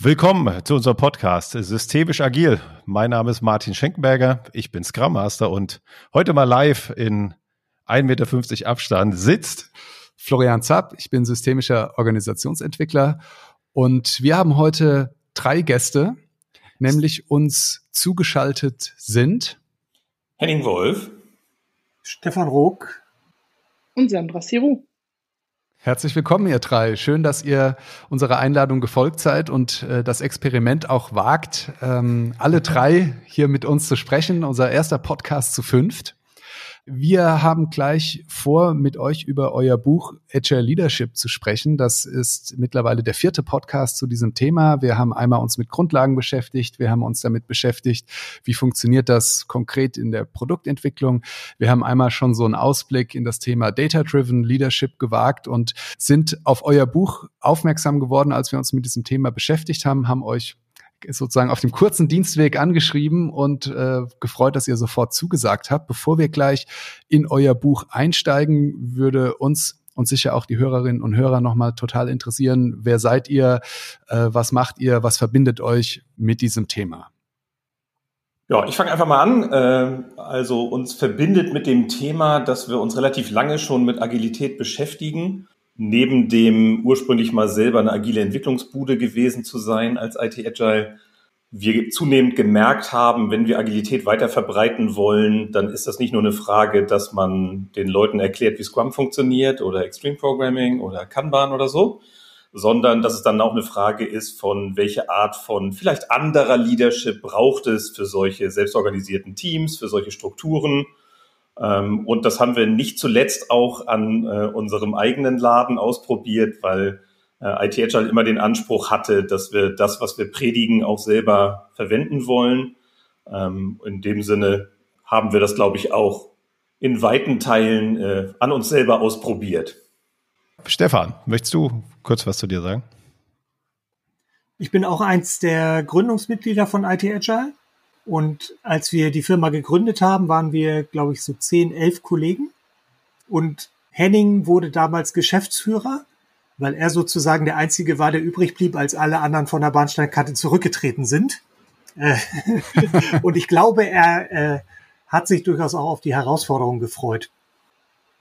Willkommen zu unserem Podcast Systemisch Agil. Mein Name ist Martin Schenkenberger, ich bin Scrum Master und heute mal live in 1,50 Meter Abstand sitzt Florian Zapp, ich bin systemischer Organisationsentwickler und wir haben heute drei Gäste, nämlich uns zugeschaltet sind Henning Wolf, Stefan Rook und Sandra Siru. Herzlich willkommen, ihr drei. Schön, dass ihr unserer Einladung gefolgt seid und äh, das Experiment auch wagt, ähm, alle drei hier mit uns zu sprechen. Unser erster Podcast zu fünft. Wir haben gleich vor, mit euch über euer Buch Agile Leadership zu sprechen. Das ist mittlerweile der vierte Podcast zu diesem Thema. Wir haben einmal uns mit Grundlagen beschäftigt. Wir haben uns damit beschäftigt, wie funktioniert das konkret in der Produktentwicklung. Wir haben einmal schon so einen Ausblick in das Thema Data-Driven Leadership gewagt und sind auf euer Buch aufmerksam geworden, als wir uns mit diesem Thema beschäftigt haben, haben euch sozusagen auf dem kurzen Dienstweg angeschrieben und äh, gefreut, dass ihr sofort zugesagt habt. Bevor wir gleich in euer Buch einsteigen, würde uns und sicher auch die Hörerinnen und Hörer nochmal total interessieren, wer seid ihr, äh, was macht ihr, was verbindet euch mit diesem Thema? Ja, ich fange einfach mal an. Äh, also uns verbindet mit dem Thema, dass wir uns relativ lange schon mit Agilität beschäftigen neben dem ursprünglich mal selber eine agile Entwicklungsbude gewesen zu sein als IT Agile, wir zunehmend gemerkt haben, wenn wir Agilität weiter verbreiten wollen, dann ist das nicht nur eine Frage, dass man den Leuten erklärt, wie Scrum funktioniert oder Extreme Programming oder Kanban oder so, sondern dass es dann auch eine Frage ist von welche Art von vielleicht anderer Leadership braucht es für solche selbstorganisierten Teams, für solche Strukturen und das haben wir nicht zuletzt auch an äh, unserem eigenen Laden ausprobiert, weil äh, IT Agile immer den Anspruch hatte, dass wir das, was wir predigen, auch selber verwenden wollen. Ähm, in dem Sinne haben wir das, glaube ich, auch in weiten Teilen äh, an uns selber ausprobiert. Stefan, möchtest du kurz was zu dir sagen? Ich bin auch eins der Gründungsmitglieder von IT Agile und als wir die Firma gegründet haben, waren wir, glaube ich, so zehn, elf Kollegen. Und Henning wurde damals Geschäftsführer, weil er sozusagen der Einzige war, der übrig blieb, als alle anderen von der Bahnsteinkante zurückgetreten sind. Äh, und ich glaube, er äh, hat sich durchaus auch auf die Herausforderung gefreut.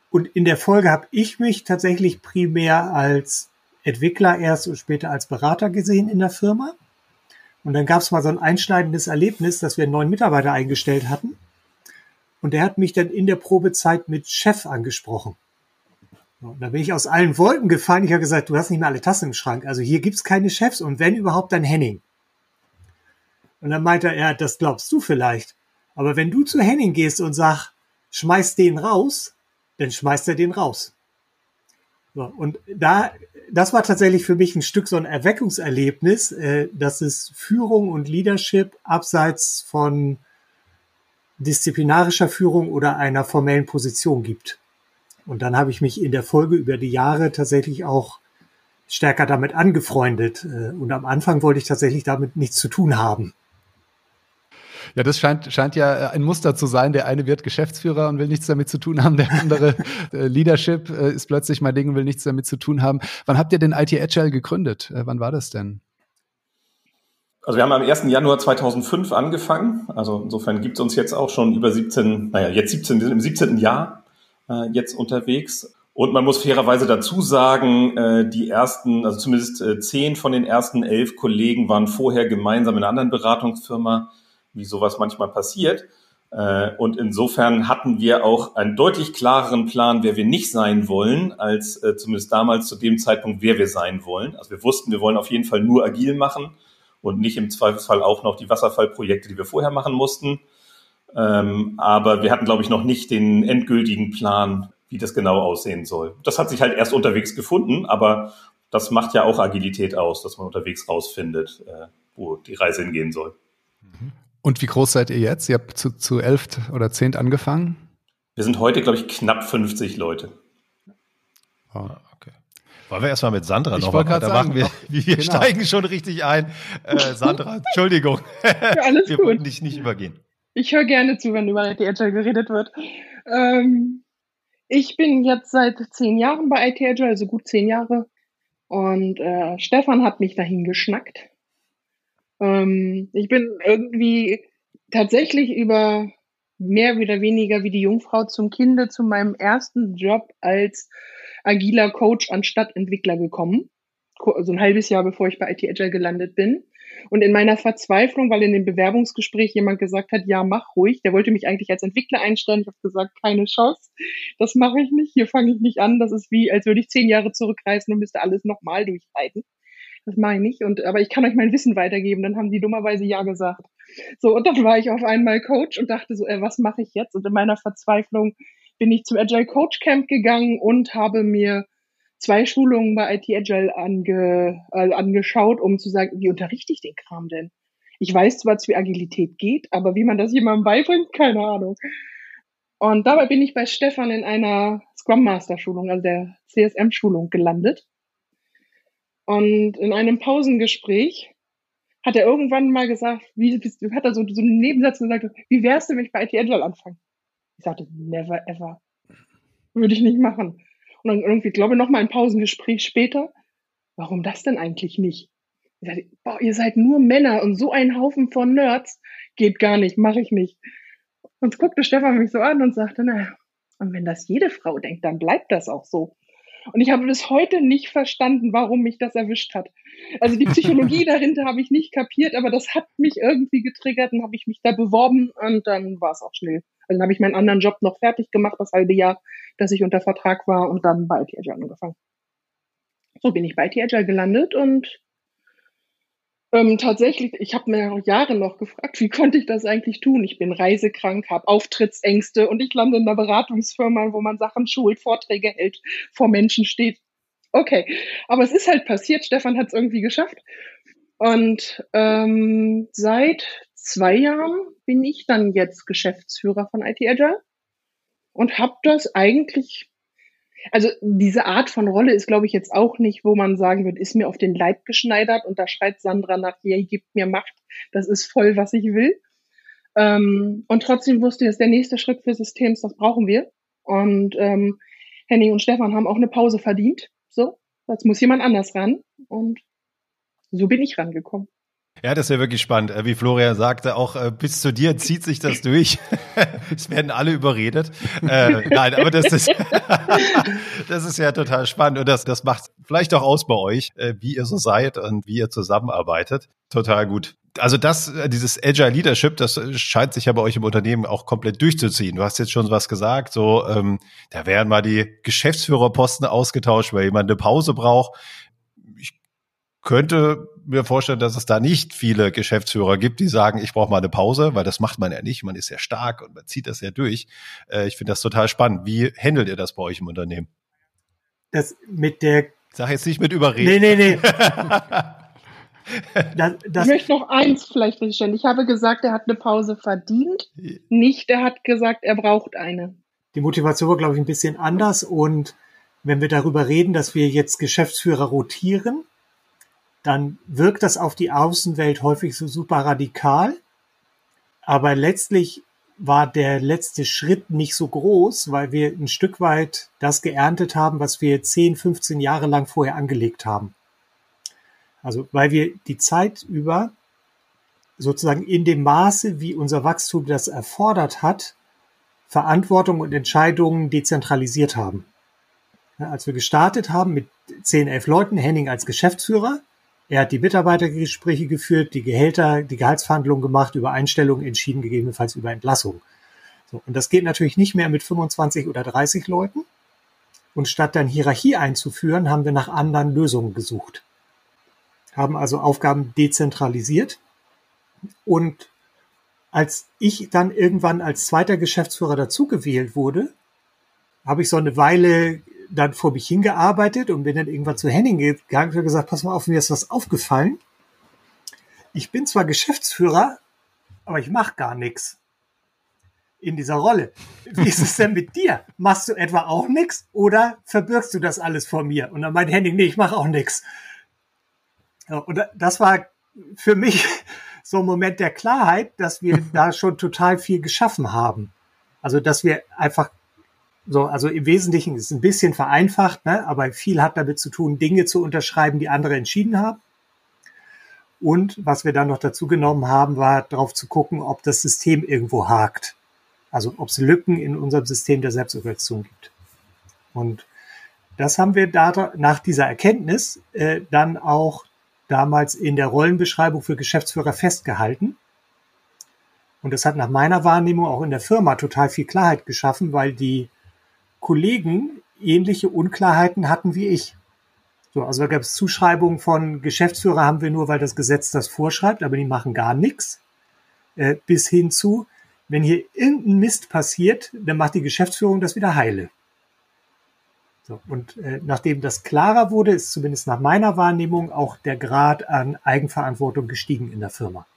Und in der Folge habe ich mich tatsächlich primär als Entwickler erst und später als Berater gesehen in der Firma. Und dann gab es mal so ein einschneidendes Erlebnis, dass wir einen neuen Mitarbeiter eingestellt hatten. Und der hat mich dann in der Probezeit mit Chef angesprochen. Und da bin ich aus allen Wolken gefallen. Ich habe gesagt, du hast nicht mehr alle Tassen im Schrank. Also hier gibt's keine Chefs und wenn überhaupt, dann Henning. Und dann meinte er, ja, das glaubst du vielleicht. Aber wenn du zu Henning gehst und sagst, schmeiß den raus, dann schmeißt er den raus. So, und da, das war tatsächlich für mich ein Stück so ein Erweckungserlebnis, äh, dass es Führung und Leadership abseits von disziplinarischer Führung oder einer formellen Position gibt. Und dann habe ich mich in der Folge über die Jahre tatsächlich auch stärker damit angefreundet. Äh, und am Anfang wollte ich tatsächlich damit nichts zu tun haben. Ja, das scheint, scheint ja ein Muster zu sein. Der eine wird Geschäftsführer und will nichts damit zu tun haben. Der andere äh, Leadership äh, ist plötzlich mein Ding und will nichts damit zu tun haben. Wann habt ihr denn IT Agile gegründet? Äh, wann war das denn? Also wir haben am 1. Januar 2005 angefangen. Also insofern gibt es uns jetzt auch schon über 17, naja, jetzt 17, wir sind im 17. Jahr äh, jetzt unterwegs. Und man muss fairerweise dazu sagen, äh, die ersten, also zumindest äh, zehn von den ersten elf Kollegen waren vorher gemeinsam in einer anderen Beratungsfirma wie sowas manchmal passiert. Äh, und insofern hatten wir auch einen deutlich klareren Plan, wer wir nicht sein wollen, als äh, zumindest damals zu dem Zeitpunkt, wer wir sein wollen. Also wir wussten, wir wollen auf jeden Fall nur agil machen und nicht im Zweifelsfall auch noch die Wasserfallprojekte, die wir vorher machen mussten. Ähm, aber wir hatten, glaube ich, noch nicht den endgültigen Plan, wie das genau aussehen soll. Das hat sich halt erst unterwegs gefunden, aber das macht ja auch Agilität aus, dass man unterwegs rausfindet, äh, wo die Reise hingehen soll. Und wie groß seid ihr jetzt? Ihr habt zu, zu elf oder zehnt angefangen? Wir sind heute, glaube ich, knapp 50 Leute. Oh, okay. Wollen wir erstmal mit Sandra ich noch mal weitermachen? Wir, wir genau. steigen schon richtig ein. Äh, Sandra, Entschuldigung. Ja, alles wir gut. wollten dich nicht übergehen. Ich höre gerne zu, wenn über IT Agile geredet wird. Ähm, ich bin jetzt seit zehn Jahren bei IT Agile, also gut zehn Jahre. Und äh, Stefan hat mich dahin geschnackt. Ähm, ich bin irgendwie tatsächlich über mehr oder weniger wie die Jungfrau zum Kinde zu meinem ersten Job als agiler Coach anstatt Entwickler gekommen. So ein halbes Jahr bevor ich bei IT Agile gelandet bin. Und in meiner Verzweiflung, weil in dem Bewerbungsgespräch jemand gesagt hat, ja, mach ruhig, der wollte mich eigentlich als Entwickler einstellen. Ich habe gesagt, keine Chance, das mache ich nicht, hier fange ich nicht an. Das ist wie, als würde ich zehn Jahre zurückreisen und müsste alles nochmal durchreiten. Das mache ich nicht. Und, aber ich kann euch mein Wissen weitergeben. Dann haben die dummerweise ja gesagt. So, und dann war ich auf einmal Coach und dachte so, äh, was mache ich jetzt? Und in meiner Verzweiflung bin ich zum Agile Coach Camp gegangen und habe mir zwei Schulungen bei IT Agile ange, äh, angeschaut, um zu sagen, wie unterrichte ich den Kram denn? Ich weiß zwar, wie Agilität geht, aber wie man das jemandem beibringt, keine Ahnung. Und dabei bin ich bei Stefan in einer Scrum Master Schulung, also der CSM Schulung gelandet. Und in einem Pausengespräch hat er irgendwann mal gesagt, wie, hat er so, so einen Nebensatz gesagt, wie wärst du, wenn ich bei IT Agile anfange? Ich sagte, never ever. Würde ich nicht machen. Und dann irgendwie, glaube ich, noch mal ein Pausengespräch später. Warum das denn eigentlich nicht? Ich sagte, boah, ihr seid nur Männer und so ein Haufen von Nerds. Geht gar nicht, mache ich nicht. Und guckte Stefan mich so an und sagte, na, und wenn das jede Frau denkt, dann bleibt das auch so. Und ich habe bis heute nicht verstanden, warum mich das erwischt hat. Also die Psychologie dahinter habe ich nicht kapiert, aber das hat mich irgendwie getriggert und habe ich mich da beworben und dann war es auch schnell. Also dann habe ich meinen anderen Job noch fertig gemacht, das halbe Jahr, dass ich unter Vertrag war und dann bei IT Agile angefangen. So bin ich bei IT Agile gelandet und ähm, tatsächlich, ich habe mir Jahre noch gefragt, wie konnte ich das eigentlich tun? Ich bin reisekrank, habe Auftrittsängste und ich lande in einer Beratungsfirma, wo man Sachen schult, Vorträge hält, vor Menschen steht. Okay, aber es ist halt passiert. Stefan hat es irgendwie geschafft. Und ähm, seit zwei Jahren bin ich dann jetzt Geschäftsführer von IT Agile und habe das eigentlich also diese Art von Rolle ist, glaube ich, jetzt auch nicht, wo man sagen wird, ist mir auf den Leib geschneidert und da schreit Sandra nach, ja, gibt mir Macht, das ist voll, was ich will. Ähm, und trotzdem wusste ich, das ist der nächste Schritt für Systems, das brauchen wir. Und ähm, Henning und Stefan haben auch eine Pause verdient. So, jetzt muss jemand anders ran. Und so bin ich rangekommen. Ja, das ja wirklich spannend. Äh, wie Florian sagte, auch äh, bis zu dir zieht sich das durch. es werden alle überredet. Äh, nein, aber das ist, das ist ja total spannend und das, das macht vielleicht auch aus bei euch, äh, wie ihr so seid und wie ihr zusammenarbeitet. Total gut. Also das, dieses Agile Leadership, das scheint sich ja bei euch im Unternehmen auch komplett durchzuziehen. Du hast jetzt schon was gesagt, so ähm, da werden mal die Geschäftsführerposten ausgetauscht, weil jemand eine Pause braucht. Ich könnte mir vorstellen, dass es da nicht viele Geschäftsführer gibt, die sagen, ich brauche mal eine Pause, weil das macht man ja nicht. Man ist sehr stark und man zieht das ja durch. Äh, ich finde das total spannend. Wie handelt ihr das bei euch im Unternehmen? Das mit der. Sag jetzt nicht mit überreden. Nee, nee, nee. das, das ich möchte noch eins vielleicht feststellen. Ich habe gesagt, er hat eine Pause verdient. Nicht, er hat gesagt, er braucht eine. Die Motivation war, glaube ich, ein bisschen anders. Und wenn wir darüber reden, dass wir jetzt Geschäftsführer rotieren, dann wirkt das auf die Außenwelt häufig so super radikal. Aber letztlich war der letzte Schritt nicht so groß, weil wir ein Stück weit das geerntet haben, was wir 10, 15 Jahre lang vorher angelegt haben. Also weil wir die Zeit über sozusagen in dem Maße, wie unser Wachstum das erfordert hat, Verantwortung und Entscheidungen dezentralisiert haben. als wir gestartet haben mit 10, 11 Leuten, Henning als Geschäftsführer, er hat die Mitarbeitergespräche geführt, die Gehälter, die Gehaltsverhandlungen gemacht, über Einstellungen entschieden, gegebenenfalls über Entlassung. So, und das geht natürlich nicht mehr mit 25 oder 30 Leuten. Und statt dann Hierarchie einzuführen, haben wir nach anderen Lösungen gesucht. Haben also Aufgaben dezentralisiert. Und als ich dann irgendwann als zweiter Geschäftsführer dazugewählt wurde, habe ich so eine Weile dann vor mich hingearbeitet und bin dann irgendwann zu Henning gegangen und gesagt, pass mal auf, mir ist was aufgefallen. Ich bin zwar Geschäftsführer, aber ich mache gar nichts in dieser Rolle. Wie ist es denn mit dir? Machst du etwa auch nichts oder verbirgst du das alles vor mir? Und dann meint Henning, nee, ich mache auch nichts. Und das war für mich so ein Moment der Klarheit, dass wir da schon total viel geschaffen haben. Also, dass wir einfach so, also im Wesentlichen ist es ein bisschen vereinfacht, ne? aber viel hat damit zu tun, Dinge zu unterschreiben, die andere entschieden haben. Und was wir dann noch dazu genommen haben, war darauf zu gucken, ob das System irgendwo hakt. Also ob es Lücken in unserem System der Selbstorganisation gibt. Und das haben wir da, nach dieser Erkenntnis äh, dann auch damals in der Rollenbeschreibung für Geschäftsführer festgehalten. Und das hat nach meiner Wahrnehmung auch in der Firma total viel Klarheit geschaffen, weil die Kollegen ähnliche Unklarheiten hatten wie ich. So, also da gab es Zuschreibungen von Geschäftsführer haben wir nur, weil das Gesetz das vorschreibt, aber die machen gar nichts. Äh, bis hin zu, wenn hier irgendein Mist passiert, dann macht die Geschäftsführung das wieder heile. So, und äh, nachdem das klarer wurde, ist zumindest nach meiner Wahrnehmung auch der Grad an Eigenverantwortung gestiegen in der Firma.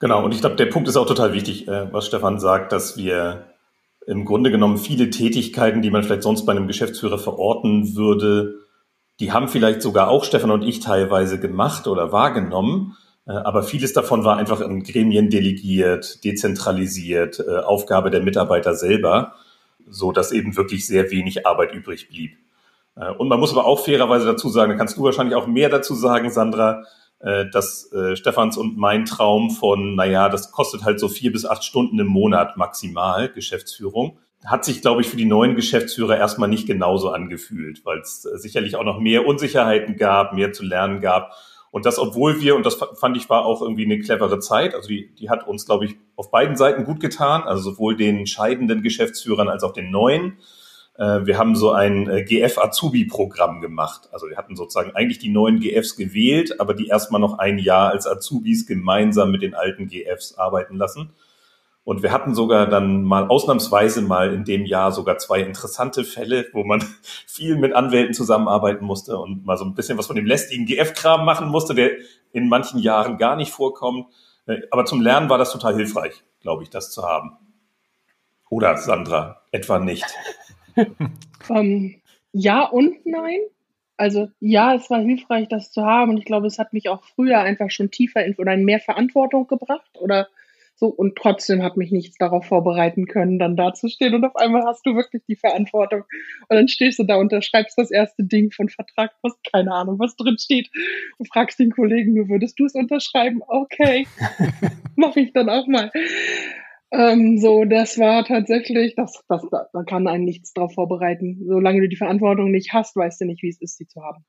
Genau, und ich glaube, der Punkt ist auch total wichtig, äh, was Stefan sagt, dass wir im Grunde genommen viele Tätigkeiten, die man vielleicht sonst bei einem Geschäftsführer verorten würde, die haben vielleicht sogar auch Stefan und ich teilweise gemacht oder wahrgenommen. Äh, aber vieles davon war einfach in Gremien delegiert, dezentralisiert, äh, Aufgabe der Mitarbeiter selber, so dass eben wirklich sehr wenig Arbeit übrig blieb. Äh, und man muss aber auch fairerweise dazu sagen, da kannst du wahrscheinlich auch mehr dazu sagen, Sandra, dass Stefans und mein Traum von, naja, das kostet halt so vier bis acht Stunden im Monat maximal Geschäftsführung hat sich, glaube ich, für die neuen Geschäftsführer erstmal nicht genauso angefühlt, weil es äh, sicherlich auch noch mehr Unsicherheiten gab, mehr zu lernen gab. Und das, obwohl wir, und das fand ich war auch irgendwie eine clevere Zeit, also die, die hat uns, glaube ich, auf beiden Seiten gut getan, also sowohl den scheidenden Geschäftsführern als auch den neuen. Äh, wir haben so ein äh, GF-Azubi-Programm gemacht. Also wir hatten sozusagen eigentlich die neuen GFs gewählt, aber die erstmal noch ein Jahr als Azubis gemeinsam mit den alten GFs arbeiten lassen. Und wir hatten sogar dann mal ausnahmsweise mal in dem Jahr sogar zwei interessante Fälle, wo man viel mit Anwälten zusammenarbeiten musste und mal so ein bisschen was von dem lästigen GF-Kram machen musste, der in manchen Jahren gar nicht vorkommt. Äh, aber zum Lernen war das total hilfreich, glaube ich, das zu haben. Oder Sandra, etwa nicht? ähm, ja und nein. Also ja, es war hilfreich, das zu haben. Und ich glaube, es hat mich auch früher einfach schon tiefer in oder in mehr Verantwortung gebracht oder so, und trotzdem hat mich nichts darauf vorbereiten können, dann dazustehen. Und auf einmal hast du wirklich die Verantwortung. Und dann stehst du da, unterschreibst das erste Ding von Vertrag, hast keine Ahnung, was drin steht. Und fragst den Kollegen, du würdest du es unterschreiben? Okay, mache ich dann auch mal. Ähm, so, das war tatsächlich, das, das, da, da kann einen nichts darauf vorbereiten. Solange du die Verantwortung nicht hast, weißt du nicht, wie es ist, sie zu haben.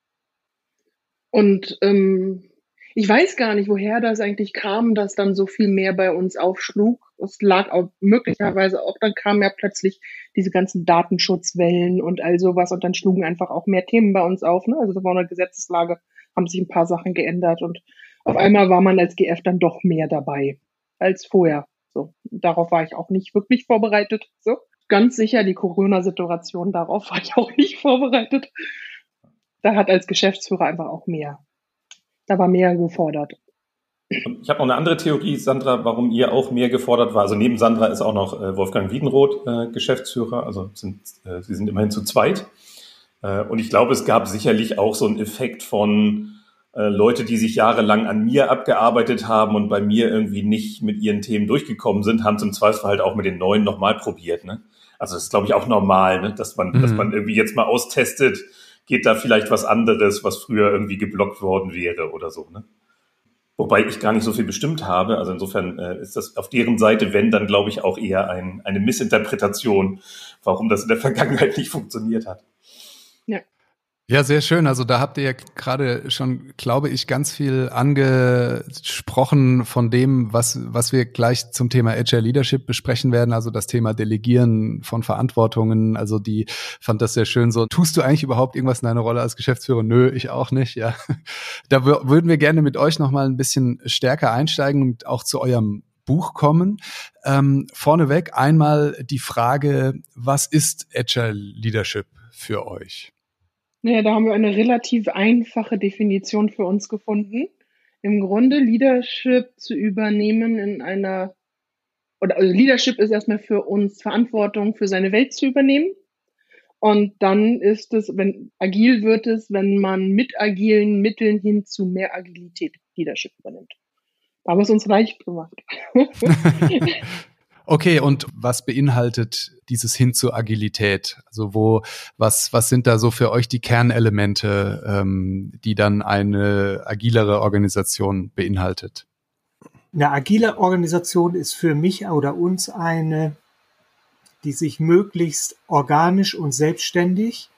Und ähm, ich weiß gar nicht, woher das eigentlich kam, dass dann so viel mehr bei uns aufschlug. Es lag auch möglicherweise auch, dann kamen ja plötzlich diese ganzen Datenschutzwellen und all sowas und dann schlugen einfach auch mehr Themen bei uns auf. Ne? Also da war eine Gesetzeslage, haben sich ein paar Sachen geändert und auf einmal war man als GF dann doch mehr dabei als vorher. So, darauf war ich auch nicht wirklich vorbereitet. So, ganz sicher die Corona-Situation, darauf war ich auch nicht vorbereitet. Da hat als Geschäftsführer einfach auch mehr da war mehr gefordert. Ich habe noch eine andere Theorie, Sandra, warum ihr auch mehr gefordert war. Also neben Sandra ist auch noch äh, Wolfgang Wiedenroth äh, Geschäftsführer. Also sind, äh, sie sind immerhin zu zweit. Äh, und ich glaube, es gab sicherlich auch so einen Effekt von äh, Leute, die sich jahrelang an mir abgearbeitet haben und bei mir irgendwie nicht mit ihren Themen durchgekommen sind, haben zum Zweifel halt auch mit den neuen nochmal probiert. Ne? Also das ist, glaube ich, auch normal, ne? dass man, mhm. dass man irgendwie jetzt mal austestet, geht da vielleicht was anderes, was früher irgendwie geblockt worden wäre oder so. Ne? Wobei ich gar nicht so viel bestimmt habe. Also insofern äh, ist das auf deren Seite, wenn, dann glaube ich auch eher ein, eine Missinterpretation, warum das in der Vergangenheit nicht funktioniert hat. Ja, sehr schön. Also da habt ihr ja gerade schon, glaube ich, ganz viel angesprochen von dem, was, was wir gleich zum Thema Agile Leadership besprechen werden. Also das Thema Delegieren von Verantwortungen. Also die fand das sehr schön so. Tust du eigentlich überhaupt irgendwas in deiner Rolle als Geschäftsführer? Nö, ich auch nicht. Ja, da würden wir gerne mit euch noch mal ein bisschen stärker einsteigen und auch zu eurem Buch kommen. Ähm, vorneweg einmal die Frage, was ist Agile Leadership für euch? Naja, da haben wir eine relativ einfache Definition für uns gefunden. Im Grunde Leadership zu übernehmen in einer, oder also Leadership ist erstmal für uns Verantwortung für seine Welt zu übernehmen. Und dann ist es, wenn agil wird es, wenn man mit agilen Mitteln hin zu mehr Agilität Leadership übernimmt. Da haben wir es uns leicht gemacht. Okay, und was beinhaltet dieses hin zur Agilität? Also wo, was, was sind da so für euch die Kernelemente, ähm, die dann eine agilere Organisation beinhaltet? Eine agile Organisation ist für mich oder uns eine, die sich möglichst organisch und selbstständig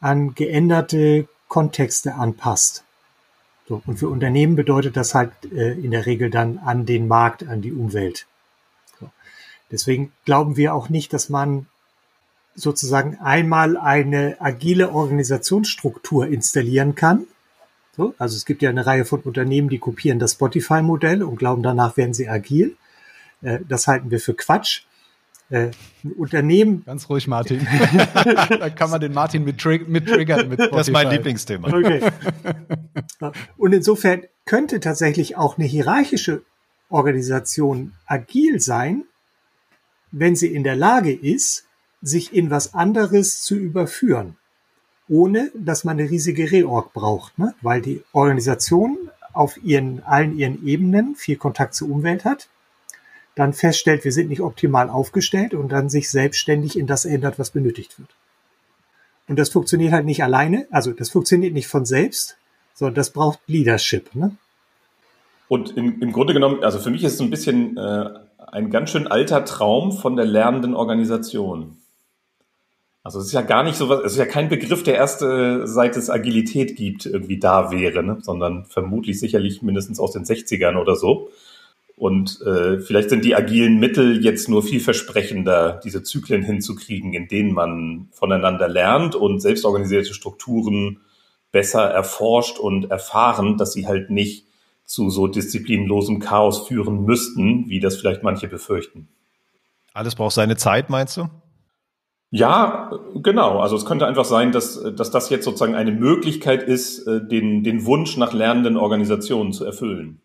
an geänderte Kontexte anpasst. So, und für Unternehmen bedeutet das halt äh, in der Regel dann an den Markt, an die Umwelt. Deswegen glauben wir auch nicht, dass man sozusagen einmal eine agile Organisationsstruktur installieren kann. So, also es gibt ja eine Reihe von Unternehmen, die kopieren das Spotify-Modell und glauben, danach werden sie agil. Äh, das halten wir für Quatsch. Äh, ein Unternehmen. Ganz ruhig, Martin. da kann man den Martin mit, mit triggern. Mit Spotify. das ist mein Lieblingsthema. Okay. Und insofern könnte tatsächlich auch eine hierarchische Organisation agil sein, wenn sie in der Lage ist, sich in was anderes zu überführen, ohne dass man eine riesige Reorg braucht, ne? weil die Organisation auf ihren, allen ihren Ebenen viel Kontakt zur Umwelt hat, dann feststellt, wir sind nicht optimal aufgestellt und dann sich selbstständig in das ändert, was benötigt wird. Und das funktioniert halt nicht alleine, also das funktioniert nicht von selbst, sondern das braucht Leadership. Ne? Und in, im Grunde genommen, also für mich ist es ein bisschen äh, ein ganz schön alter Traum von der lernenden Organisation. Also es ist ja gar nicht so was, es ist ja kein Begriff, der erste seit es Agilität gibt, irgendwie da wäre, ne? sondern vermutlich sicherlich mindestens aus den 60ern oder so. Und äh, vielleicht sind die agilen Mittel jetzt nur vielversprechender, diese Zyklen hinzukriegen, in denen man voneinander lernt und selbstorganisierte Strukturen besser erforscht und erfahren, dass sie halt nicht zu so disziplinlosem Chaos führen müssten, wie das vielleicht manche befürchten. Alles braucht seine Zeit, meinst du? Ja, genau. Also es könnte einfach sein, dass, dass das jetzt sozusagen eine Möglichkeit ist, äh, den, den Wunsch nach lernenden Organisationen zu erfüllen.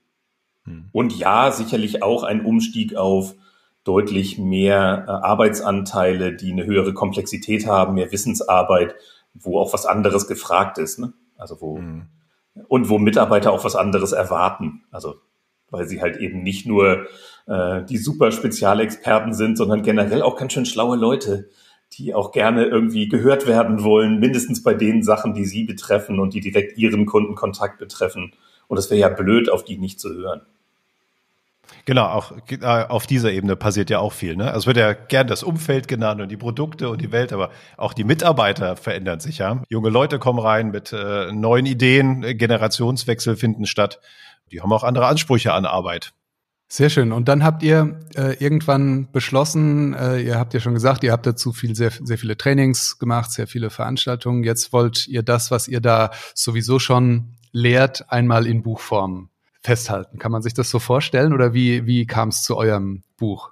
Hm. Und ja, sicherlich auch ein Umstieg auf deutlich mehr äh, Arbeitsanteile, die eine höhere Komplexität haben, mehr Wissensarbeit, wo auch was anderes gefragt ist. Ne? Also wo, hm und wo Mitarbeiter auch was anderes erwarten. Also weil sie halt eben nicht nur äh, die super Spezialexperten sind, sondern generell auch ganz schön schlaue Leute, die auch gerne irgendwie gehört werden wollen, mindestens bei den Sachen, die sie betreffen und die direkt ihren Kundenkontakt betreffen. Und es wäre ja blöd, auf die nicht zu hören. Genau, auch äh, auf dieser Ebene passiert ja auch viel. Ne? Also wird ja gern das Umfeld genannt und die Produkte und die Welt, aber auch die Mitarbeiter verändern sich ja. Junge Leute kommen rein mit äh, neuen Ideen, Generationswechsel finden statt. Die haben auch andere Ansprüche an Arbeit. Sehr schön. Und dann habt ihr äh, irgendwann beschlossen, äh, ihr habt ja schon gesagt, ihr habt dazu viel, sehr, sehr viele Trainings gemacht, sehr viele Veranstaltungen. Jetzt wollt ihr das, was ihr da sowieso schon lehrt, einmal in Buchform festhalten. Kann man sich das so vorstellen oder wie, wie kam es zu eurem Buch?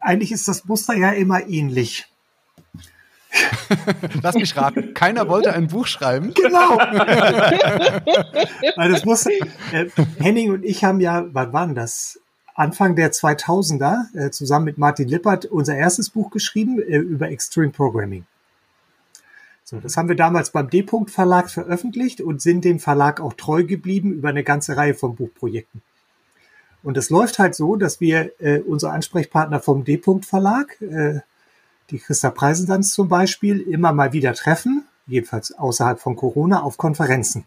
Eigentlich ist das Muster ja immer ähnlich. Lass mich raten. Keiner wollte ein Buch schreiben. Genau. Weil das Muster, äh, Henning und ich haben ja, wann waren das? Anfang der 2000er äh, zusammen mit Martin Lippert unser erstes Buch geschrieben äh, über Extreme Programming. So, das haben wir damals beim D-Punkt Verlag veröffentlicht und sind dem Verlag auch treu geblieben über eine ganze Reihe von Buchprojekten. Und es läuft halt so, dass wir äh, unsere Ansprechpartner vom D-Punkt Verlag, äh, die Christa Preisendanz zum Beispiel, immer mal wieder treffen, jedenfalls außerhalb von Corona, auf Konferenzen.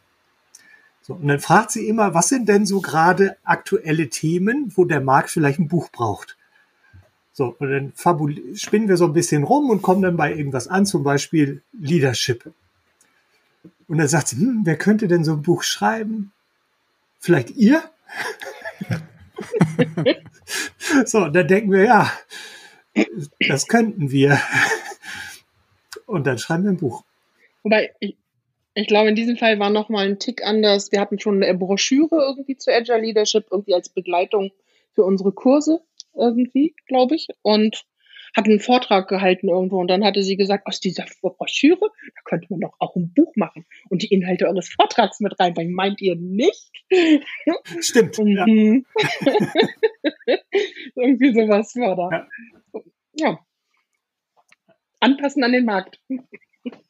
So, und dann fragt sie immer, was sind denn so gerade aktuelle Themen, wo der Markt vielleicht ein Buch braucht? So, und dann spinnen wir so ein bisschen rum und kommen dann bei irgendwas an, zum Beispiel Leadership. Und dann sagt sie, hm, wer könnte denn so ein Buch schreiben? Vielleicht ihr? so, und dann denken wir, ja, das könnten wir. Und dann schreiben wir ein Buch. Wobei, ich, ich glaube, in diesem Fall war noch mal ein Tick anders. Wir hatten schon eine Broschüre irgendwie zu Agile Leadership, irgendwie als Begleitung für unsere Kurse irgendwie, glaube ich, und hat einen Vortrag gehalten irgendwo und dann hatte sie gesagt, aus dieser Broschüre, da könnte man doch auch ein Buch machen und die Inhalte eures Vortrags mit reinbringen. Meint ihr nicht? Stimmt. ja. Mhm. Irgendwie sowas war da. Ja. ja. Anpassen an den Markt.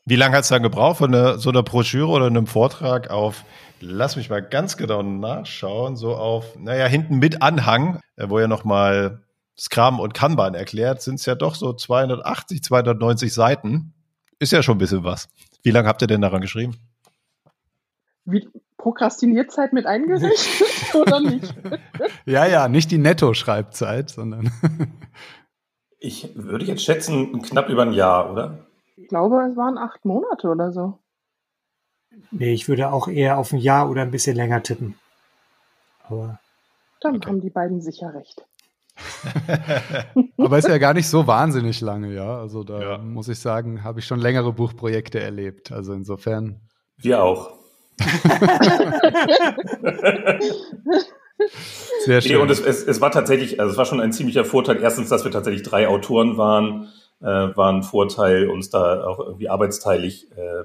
Wie lange hat es dann gebraucht von einer, so einer Broschüre oder einem Vortrag auf, lass mich mal ganz genau nachschauen, so auf, naja, hinten mit Anhang, äh, wo ihr nochmal Scrum und Kanban erklärt, sind es ja doch so 280, 290 Seiten. Ist ja schon ein bisschen was. Wie lange habt ihr denn daran geschrieben? Wie, Prokrastinierzeit mit eingerechnet oder nicht? ja, ja, nicht die Netto-Schreibzeit, sondern. ich würde jetzt schätzen, knapp über ein Jahr, oder? Ich glaube, es waren acht Monate oder so. Nee, ich würde auch eher auf ein Jahr oder ein bisschen länger tippen. Aber. Dann okay. haben die beiden sicher recht. Aber ist ja gar nicht so wahnsinnig lange, ja. Also da ja. muss ich sagen, habe ich schon längere Buchprojekte erlebt. Also insofern. Wir auch. Sehr schön. Nee, und es, es, es, war tatsächlich, also es war schon ein ziemlicher Vorteil. Erstens, dass wir tatsächlich drei Autoren waren, äh, war ein Vorteil, uns da auch irgendwie arbeitsteilig äh,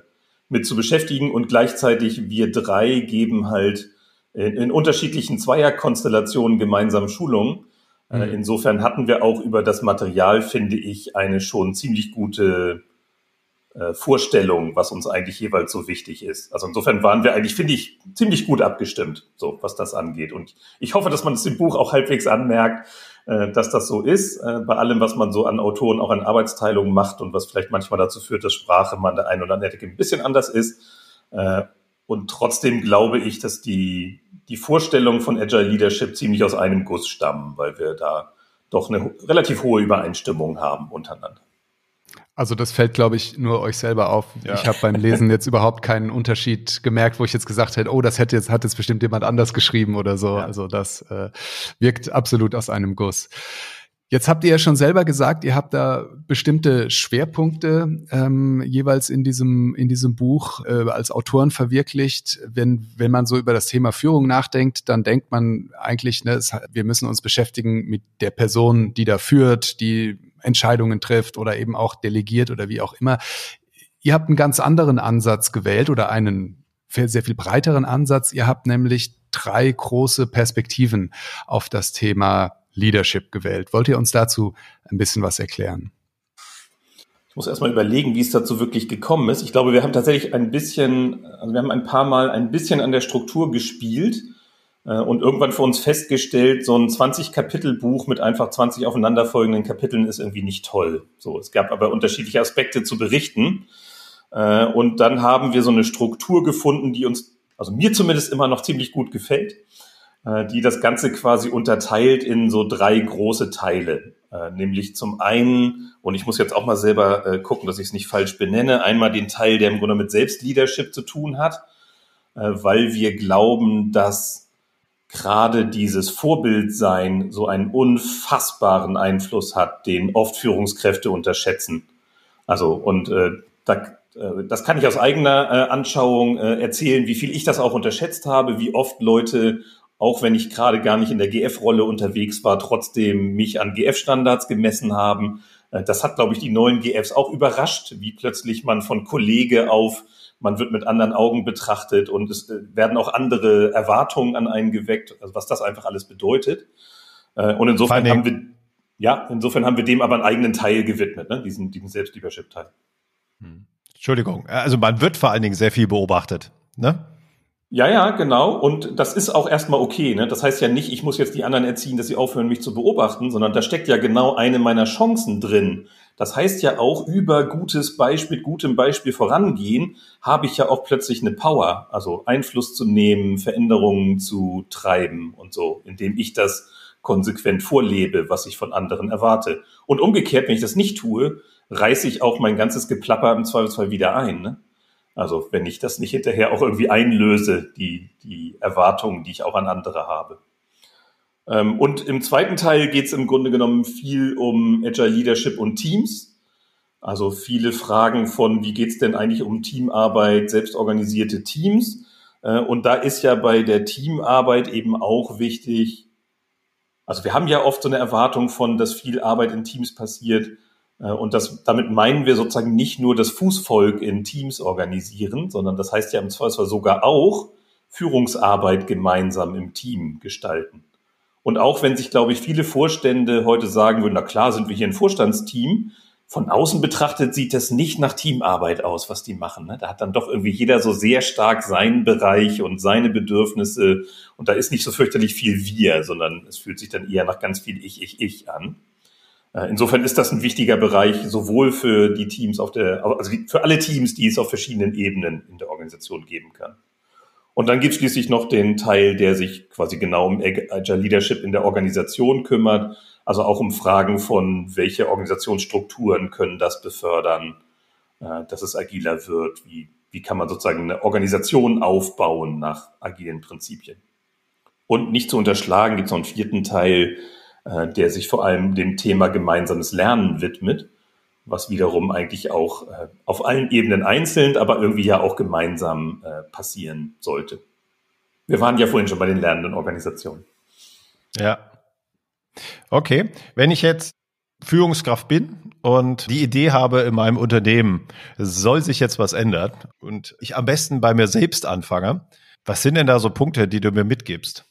mit zu beschäftigen. Und gleichzeitig wir drei geben halt in, in unterschiedlichen Zweierkonstellationen gemeinsam Schulungen. Äh, mhm. Insofern hatten wir auch über das Material, finde ich, eine schon ziemlich gute äh, Vorstellung, was uns eigentlich jeweils so wichtig ist. Also insofern waren wir eigentlich, finde ich, ziemlich gut abgestimmt, so was das angeht. Und ich hoffe, dass man es im Buch auch halbwegs anmerkt, dass das so ist, äh, bei allem, was man so an Autoren auch an Arbeitsteilungen macht und was vielleicht manchmal dazu führt, dass Sprache man der einen oder anderen Ecke ein bisschen anders ist. Äh, und trotzdem glaube ich, dass die, die Vorstellungen von Agile Leadership ziemlich aus einem Guss stammen, weil wir da doch eine relativ hohe Übereinstimmung haben untereinander. Also das fällt, glaube ich, nur euch selber auf. Ja. Ich habe beim Lesen jetzt überhaupt keinen Unterschied gemerkt, wo ich jetzt gesagt hätte, oh, das hätte jetzt, hat jetzt bestimmt jemand anders geschrieben oder so. Ja. Also das äh, wirkt absolut aus einem Guss. Jetzt habt ihr ja schon selber gesagt, ihr habt da bestimmte Schwerpunkte ähm, jeweils in diesem in diesem Buch äh, als Autoren verwirklicht. Wenn wenn man so über das Thema Führung nachdenkt, dann denkt man eigentlich, ne, es, wir müssen uns beschäftigen mit der Person, die da führt, die Entscheidungen trifft oder eben auch delegiert oder wie auch immer. Ihr habt einen ganz anderen Ansatz gewählt oder einen sehr viel breiteren Ansatz. Ihr habt nämlich drei große Perspektiven auf das Thema Leadership gewählt. Wollt ihr uns dazu ein bisschen was erklären? Ich muss erstmal überlegen, wie es dazu wirklich gekommen ist. Ich glaube, wir haben tatsächlich ein bisschen, also wir haben ein paar Mal ein bisschen an der Struktur gespielt und irgendwann für uns festgestellt, so ein 20-Kapitel-Buch mit einfach 20 aufeinanderfolgenden Kapiteln ist irgendwie nicht toll. So, es gab aber unterschiedliche Aspekte zu berichten. Äh, und dann haben wir so eine Struktur gefunden, die uns, also mir zumindest immer noch ziemlich gut gefällt, äh, die das Ganze quasi unterteilt in so drei große Teile. Nämlich zum einen, und ich muss jetzt auch mal selber gucken, dass ich es nicht falsch benenne, einmal den Teil, der im Grunde mit Selbstleadership zu tun hat, weil wir glauben, dass gerade dieses Vorbildsein so einen unfassbaren Einfluss hat, den oft Führungskräfte unterschätzen. Also und äh, da, äh, das kann ich aus eigener äh, Anschauung äh, erzählen, wie viel ich das auch unterschätzt habe, wie oft Leute, auch wenn ich gerade gar nicht in der GF-Rolle unterwegs war, trotzdem mich an GF-Standards gemessen haben. Äh, das hat, glaube ich, die neuen GFs auch überrascht, wie plötzlich man von Kollege auf man wird mit anderen Augen betrachtet und es äh, werden auch andere Erwartungen an einen geweckt, also was das einfach alles bedeutet. Äh, und insofern haben wir, ja, insofern haben wir dem aber einen eigenen Teil gewidmet, ne? diesen, diesen Selbstleadership-Teil. Hm. Entschuldigung, also man wird vor allen Dingen sehr viel beobachtet, ne? Ja, ja, genau. Und das ist auch erstmal okay. Ne? Das heißt ja nicht, ich muss jetzt die anderen erziehen, dass sie aufhören, mich zu beobachten, sondern da steckt ja genau eine meiner Chancen drin, das heißt ja auch, über gutes Beispiel, gutem Beispiel vorangehen, habe ich ja auch plötzlich eine Power, also Einfluss zu nehmen, Veränderungen zu treiben und so, indem ich das konsequent vorlebe, was ich von anderen erwarte. Und umgekehrt, wenn ich das nicht tue, reiße ich auch mein ganzes Geplapper im Zweifelsfall wieder ein. Ne? Also wenn ich das nicht hinterher auch irgendwie einlöse, die, die Erwartungen, die ich auch an andere habe. Ähm, und im zweiten Teil geht es im Grunde genommen viel um Agile Leadership und Teams. Also viele Fragen von, wie geht's denn eigentlich um Teamarbeit, selbstorganisierte Teams? Äh, und da ist ja bei der Teamarbeit eben auch wichtig, also wir haben ja oft so eine Erwartung von, dass viel Arbeit in Teams passiert. Äh, und das, damit meinen wir sozusagen nicht nur das Fußvolk in Teams organisieren, sondern das heißt ja im Zweifelsfall sogar auch Führungsarbeit gemeinsam im Team gestalten. Und auch wenn sich, glaube ich, viele Vorstände heute sagen würden, na klar, sind wir hier ein Vorstandsteam, von außen betrachtet sieht das nicht nach Teamarbeit aus, was die machen. Ne? Da hat dann doch irgendwie jeder so sehr stark seinen Bereich und seine Bedürfnisse und da ist nicht so fürchterlich viel wir, sondern es fühlt sich dann eher nach ganz viel ich, ich, ich an. Äh, insofern ist das ein wichtiger Bereich, sowohl für die Teams auf der, also für alle Teams, die es auf verschiedenen Ebenen in der Organisation geben kann. Und dann gibt es schließlich noch den Teil, der sich quasi genau um Agile Leadership in der Organisation kümmert. Also auch um Fragen von, welche Organisationsstrukturen können das befördern, äh, dass es agiler wird, wie, wie kann man sozusagen eine Organisation aufbauen nach agilen Prinzipien. Und nicht zu unterschlagen gibt es noch einen vierten Teil, äh, der sich vor allem dem Thema gemeinsames Lernen widmet, was wiederum eigentlich auch äh, auf allen Ebenen einzeln, aber irgendwie ja auch gemeinsam äh, passieren sollte. Wir waren ja vorhin schon bei den lernenden Organisationen. Ja, Okay, wenn ich jetzt Führungskraft bin und die Idee habe in meinem Unternehmen, soll sich jetzt was ändern und ich am besten bei mir selbst anfange, was sind denn da so Punkte, die du mir mitgibst?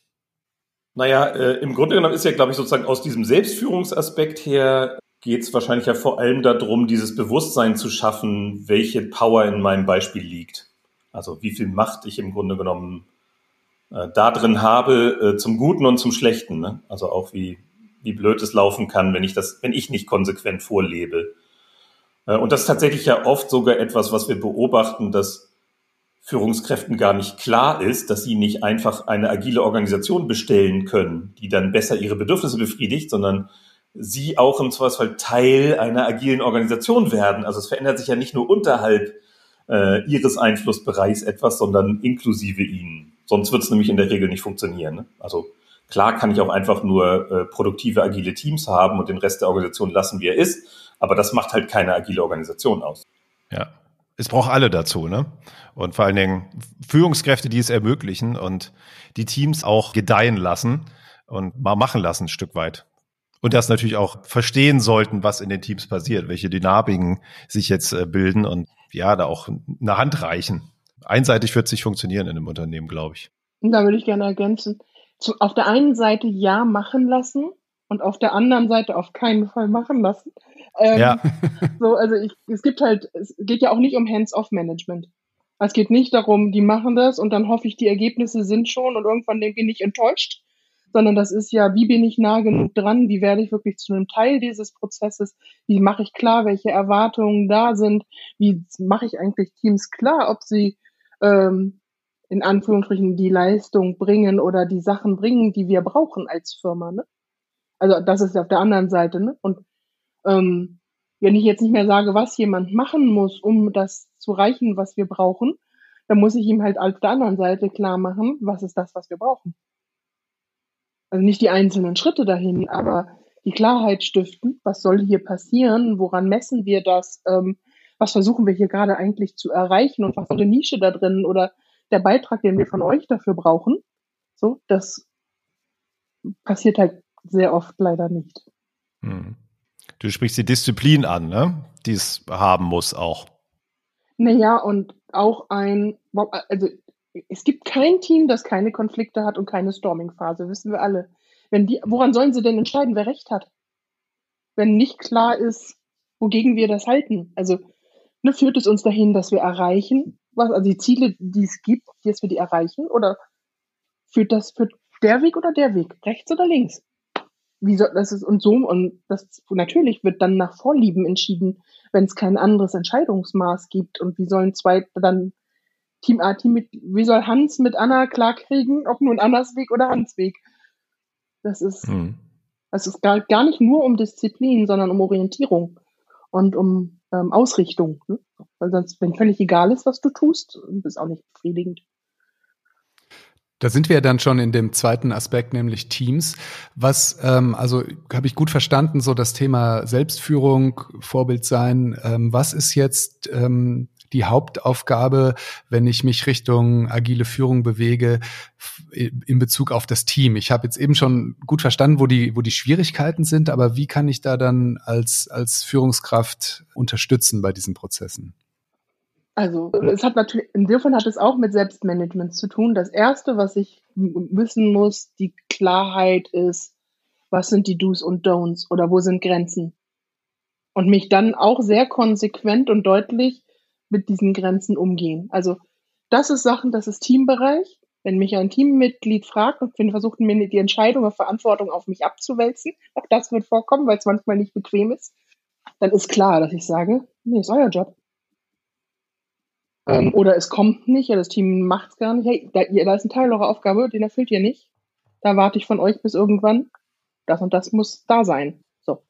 Naja, äh, im Grunde genommen ist ja, glaube ich, sozusagen aus diesem Selbstführungsaspekt her geht es wahrscheinlich ja vor allem darum, dieses Bewusstsein zu schaffen, welche Power in meinem Beispiel liegt. Also wie viel Macht ich im Grunde genommen äh, da drin habe, äh, zum Guten und zum Schlechten. Ne? Also auch wie, wie blöd es laufen kann, wenn ich das, wenn ich nicht konsequent vorlebe. Äh, und das ist tatsächlich ja oft sogar etwas, was wir beobachten, dass Führungskräften gar nicht klar ist, dass sie nicht einfach eine agile Organisation bestellen können, die dann besser ihre Bedürfnisse befriedigt, sondern sie auch im Zweifelsfall Teil einer agilen Organisation werden. Also es verändert sich ja nicht nur unterhalb äh, ihres Einflussbereichs etwas, sondern inklusive ihnen. Sonst wird es nämlich in der Regel nicht funktionieren. Ne? Also Klar kann ich auch einfach nur äh, produktive, agile Teams haben und den Rest der Organisation lassen, wie er ist. Aber das macht halt keine agile Organisation aus. Ja. Es braucht alle dazu, ne? Und vor allen Dingen Führungskräfte, die es ermöglichen und die Teams auch gedeihen lassen und mal machen lassen, ein Stück weit. Und das natürlich auch verstehen sollten, was in den Teams passiert, welche Dynamiken sich jetzt äh, bilden und ja, da auch eine Hand reichen. Einseitig wird es nicht funktionieren in einem Unternehmen, glaube ich. Da würde ich gerne ergänzen auf der einen Seite ja machen lassen und auf der anderen Seite auf keinen Fall machen lassen. Ähm, ja. so, also ich, es gibt halt, es geht ja auch nicht um Hands-off-Management. Es geht nicht darum, die machen das und dann hoffe ich, die Ergebnisse sind schon und irgendwann bin ich enttäuscht, sondern das ist ja, wie bin ich nah genug dran, wie werde ich wirklich zu einem Teil dieses Prozesses, wie mache ich klar, welche Erwartungen da sind, wie mache ich eigentlich Teams klar, ob sie ähm, in Anführungsstrichen die Leistung bringen oder die Sachen bringen, die wir brauchen als Firma. Ne? Also das ist auf der anderen Seite. Ne? Und ähm, wenn ich jetzt nicht mehr sage, was jemand machen muss, um das zu reichen, was wir brauchen, dann muss ich ihm halt auf der anderen Seite klar machen, was ist das, was wir brauchen. Also nicht die einzelnen Schritte dahin, aber die Klarheit stiften, was soll hier passieren, woran messen wir das, ähm, was versuchen wir hier gerade eigentlich zu erreichen und was soll eine Nische da drin oder der Beitrag, den wir von euch dafür brauchen. So, das passiert halt sehr oft leider nicht. Hm. Du sprichst die Disziplin an, ne? Die es haben muss auch. Naja, und auch ein, also es gibt kein Team, das keine Konflikte hat und keine Storming-Phase, wissen wir alle. Wenn die, woran sollen sie denn entscheiden, wer recht hat? Wenn nicht klar ist, wogegen wir das halten. Also ne, führt es uns dahin, dass wir erreichen, was, also die Ziele, die es gibt, jetzt wir die erreichen? Oder führt das, führt der Weg oder der Weg? Rechts oder links? Wie soll das ist und so und das natürlich wird dann nach Vorlieben entschieden, wenn es kein anderes Entscheidungsmaß gibt und wie sollen zwei dann Team A, Team mit, wie soll Hans mit Anna klarkriegen, ob nun Annas Weg oder Hans Weg? Das ist, hm. das ist gar, gar nicht nur um Disziplin, sondern um Orientierung und um ähm, Ausrichtung. Ne? Weil sonst, wenn völlig egal ist, was du tust, ist auch nicht befriedigend. Da sind wir ja dann schon in dem zweiten Aspekt, nämlich Teams. Was, ähm, also habe ich gut verstanden, so das Thema Selbstführung, Vorbild sein. Ähm, was ist jetzt ähm, die Hauptaufgabe, wenn ich mich Richtung agile Führung bewege in Bezug auf das Team? Ich habe jetzt eben schon gut verstanden, wo die, wo die Schwierigkeiten sind, aber wie kann ich da dann als, als Führungskraft unterstützen bei diesen Prozessen? Also es hat natürlich, insofern hat es auch mit Selbstmanagement zu tun. Das Erste, was ich wissen muss, die Klarheit ist, was sind die Do's und Don'ts oder wo sind Grenzen? Und mich dann auch sehr konsequent und deutlich mit diesen Grenzen umgehen. Also das ist Sachen, das ist Teambereich. Wenn mich ein Teammitglied fragt und wir versuchen mir die Entscheidung oder Verantwortung auf mich abzuwälzen, auch das wird vorkommen, weil es manchmal nicht bequem ist, dann ist klar, dass ich sage, nee, ist euer Job. Ähm, oder es kommt nicht, ja, das Team macht es gar nicht. Hey, da, da ist ein Teil eurer Aufgabe, den erfüllt ihr nicht. Da warte ich von euch bis irgendwann. Das und das muss da sein. So.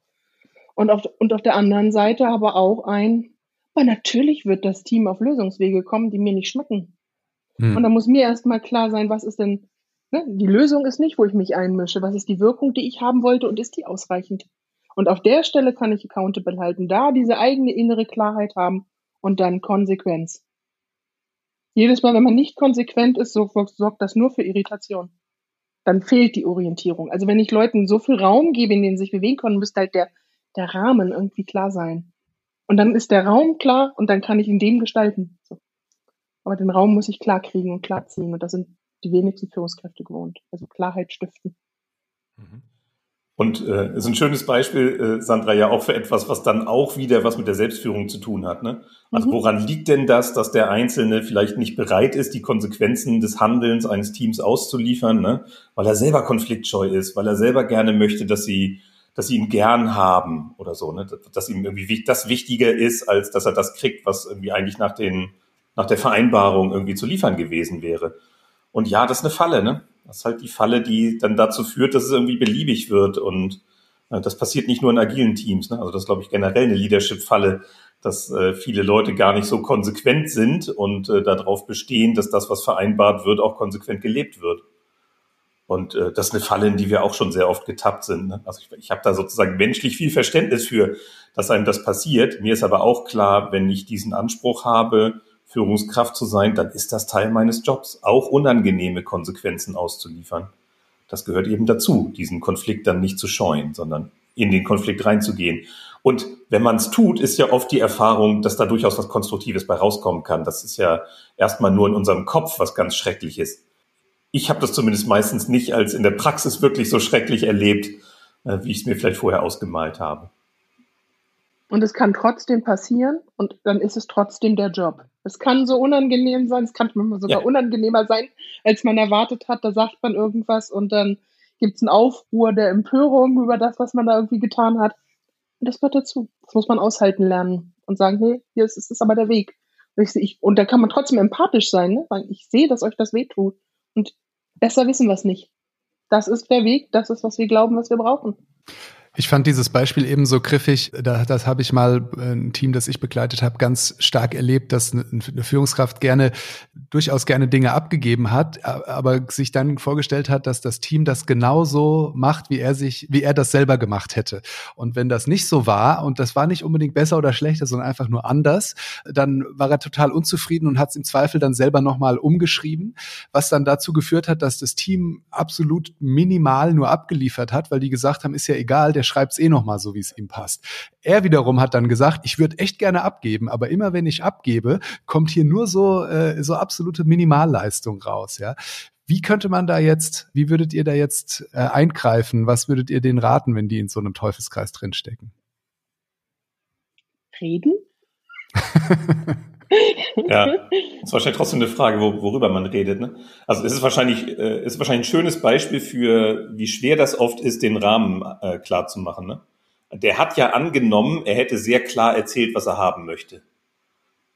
Und auf, und auf der anderen Seite aber auch ein, aber natürlich wird das Team auf Lösungswege kommen, die mir nicht schmecken. Hm. Und da muss mir erstmal klar sein, was ist denn, ne? die Lösung ist nicht, wo ich mich einmische. Was ist die Wirkung, die ich haben wollte und ist die ausreichend? Und auf der Stelle kann ich accountable halten, da diese eigene innere Klarheit haben und dann Konsequenz. Jedes Mal, wenn man nicht konsequent ist, so, sorgt das nur für Irritation. Dann fehlt die Orientierung. Also wenn ich Leuten so viel Raum gebe, in den sie sich bewegen können, müsste halt der, der Rahmen irgendwie klar sein. Und dann ist der Raum klar und dann kann ich in dem gestalten. So. Aber den Raum muss ich klar kriegen und klar ziehen. Und das sind die wenigsten Führungskräfte gewohnt. Also Klarheit stiften. Mhm. Und äh, ist ein schönes Beispiel, äh, Sandra, ja auch für etwas, was dann auch wieder was mit der Selbstführung zu tun hat. Ne? Also mhm. woran liegt denn das, dass der Einzelne vielleicht nicht bereit ist, die Konsequenzen des Handelns eines Teams auszuliefern, ne? weil er selber konfliktscheu ist, weil er selber gerne möchte, dass sie, dass sie ihn gern haben oder so, ne? dass ihm irgendwie das wichtiger ist, als dass er das kriegt, was irgendwie eigentlich nach den nach der Vereinbarung irgendwie zu liefern gewesen wäre. Und ja, das ist eine Falle, ne? Das ist halt die Falle, die dann dazu führt, dass es irgendwie beliebig wird. Und äh, das passiert nicht nur in agilen Teams. Ne? Also das ist, glaube ich, generell eine Leadership-Falle, dass äh, viele Leute gar nicht so konsequent sind und äh, darauf bestehen, dass das, was vereinbart wird, auch konsequent gelebt wird. Und äh, das ist eine Falle, in die wir auch schon sehr oft getappt sind. Ne? Also ich, ich habe da sozusagen menschlich viel Verständnis für, dass einem das passiert. Mir ist aber auch klar, wenn ich diesen Anspruch habe, Führungskraft zu sein, dann ist das Teil meines Jobs, auch unangenehme Konsequenzen auszuliefern. Das gehört eben dazu, diesen Konflikt dann nicht zu scheuen, sondern in den Konflikt reinzugehen. Und wenn man es tut, ist ja oft die Erfahrung, dass da durchaus was Konstruktives bei rauskommen kann. Das ist ja erstmal nur in unserem Kopf was ganz schrecklich ist. Ich habe das zumindest meistens nicht als in der Praxis wirklich so schrecklich erlebt, äh, wie ich es mir vielleicht vorher ausgemalt habe. Und es kann trotzdem passieren und dann ist es trotzdem der Job. Es kann so unangenehm sein, es kann manchmal sogar ja. unangenehmer sein, als man erwartet hat. Da sagt man irgendwas und dann gibt es einen Aufruhr der Empörung über das, was man da irgendwie getan hat. Und das gehört dazu. Das muss man aushalten lernen und sagen, hey, hier ist, ist aber der Weg. Und, ich, und da kann man trotzdem empathisch sein, ne? Weil ich sehe, dass euch das wehtut. Und besser wissen wir es nicht. Das ist der Weg, das ist, was wir glauben, was wir brauchen. Ich fand dieses Beispiel eben so griffig. Da, das habe ich mal äh, ein Team, das ich begleitet habe, ganz stark erlebt, dass eine Führungskraft gerne durchaus gerne Dinge abgegeben hat, aber sich dann vorgestellt hat, dass das Team das genauso macht, wie er sich, wie er das selber gemacht hätte. Und wenn das nicht so war und das war nicht unbedingt besser oder schlechter, sondern einfach nur anders, dann war er total unzufrieden und hat es im Zweifel dann selber nochmal umgeschrieben, was dann dazu geführt hat, dass das Team absolut minimal nur abgeliefert hat, weil die gesagt haben, ist ja egal, der schreibt es eh nochmal so, wie es ihm passt. Er wiederum hat dann gesagt, ich würde echt gerne abgeben, aber immer wenn ich abgebe, kommt hier nur so, äh, so absolute Minimalleistung raus, ja. Wie könnte man da jetzt, wie würdet ihr da jetzt äh, eingreifen? Was würdet ihr denen raten, wenn die in so einem Teufelskreis drinstecken? Reden? ja, ist wahrscheinlich trotzdem eine Frage, wo, worüber man redet. Ne? Also es ist wahrscheinlich, äh, ist wahrscheinlich ein schönes Beispiel für, wie schwer das oft ist, den Rahmen äh, klar zu machen. Ne? Der hat ja angenommen, er hätte sehr klar erzählt, was er haben möchte.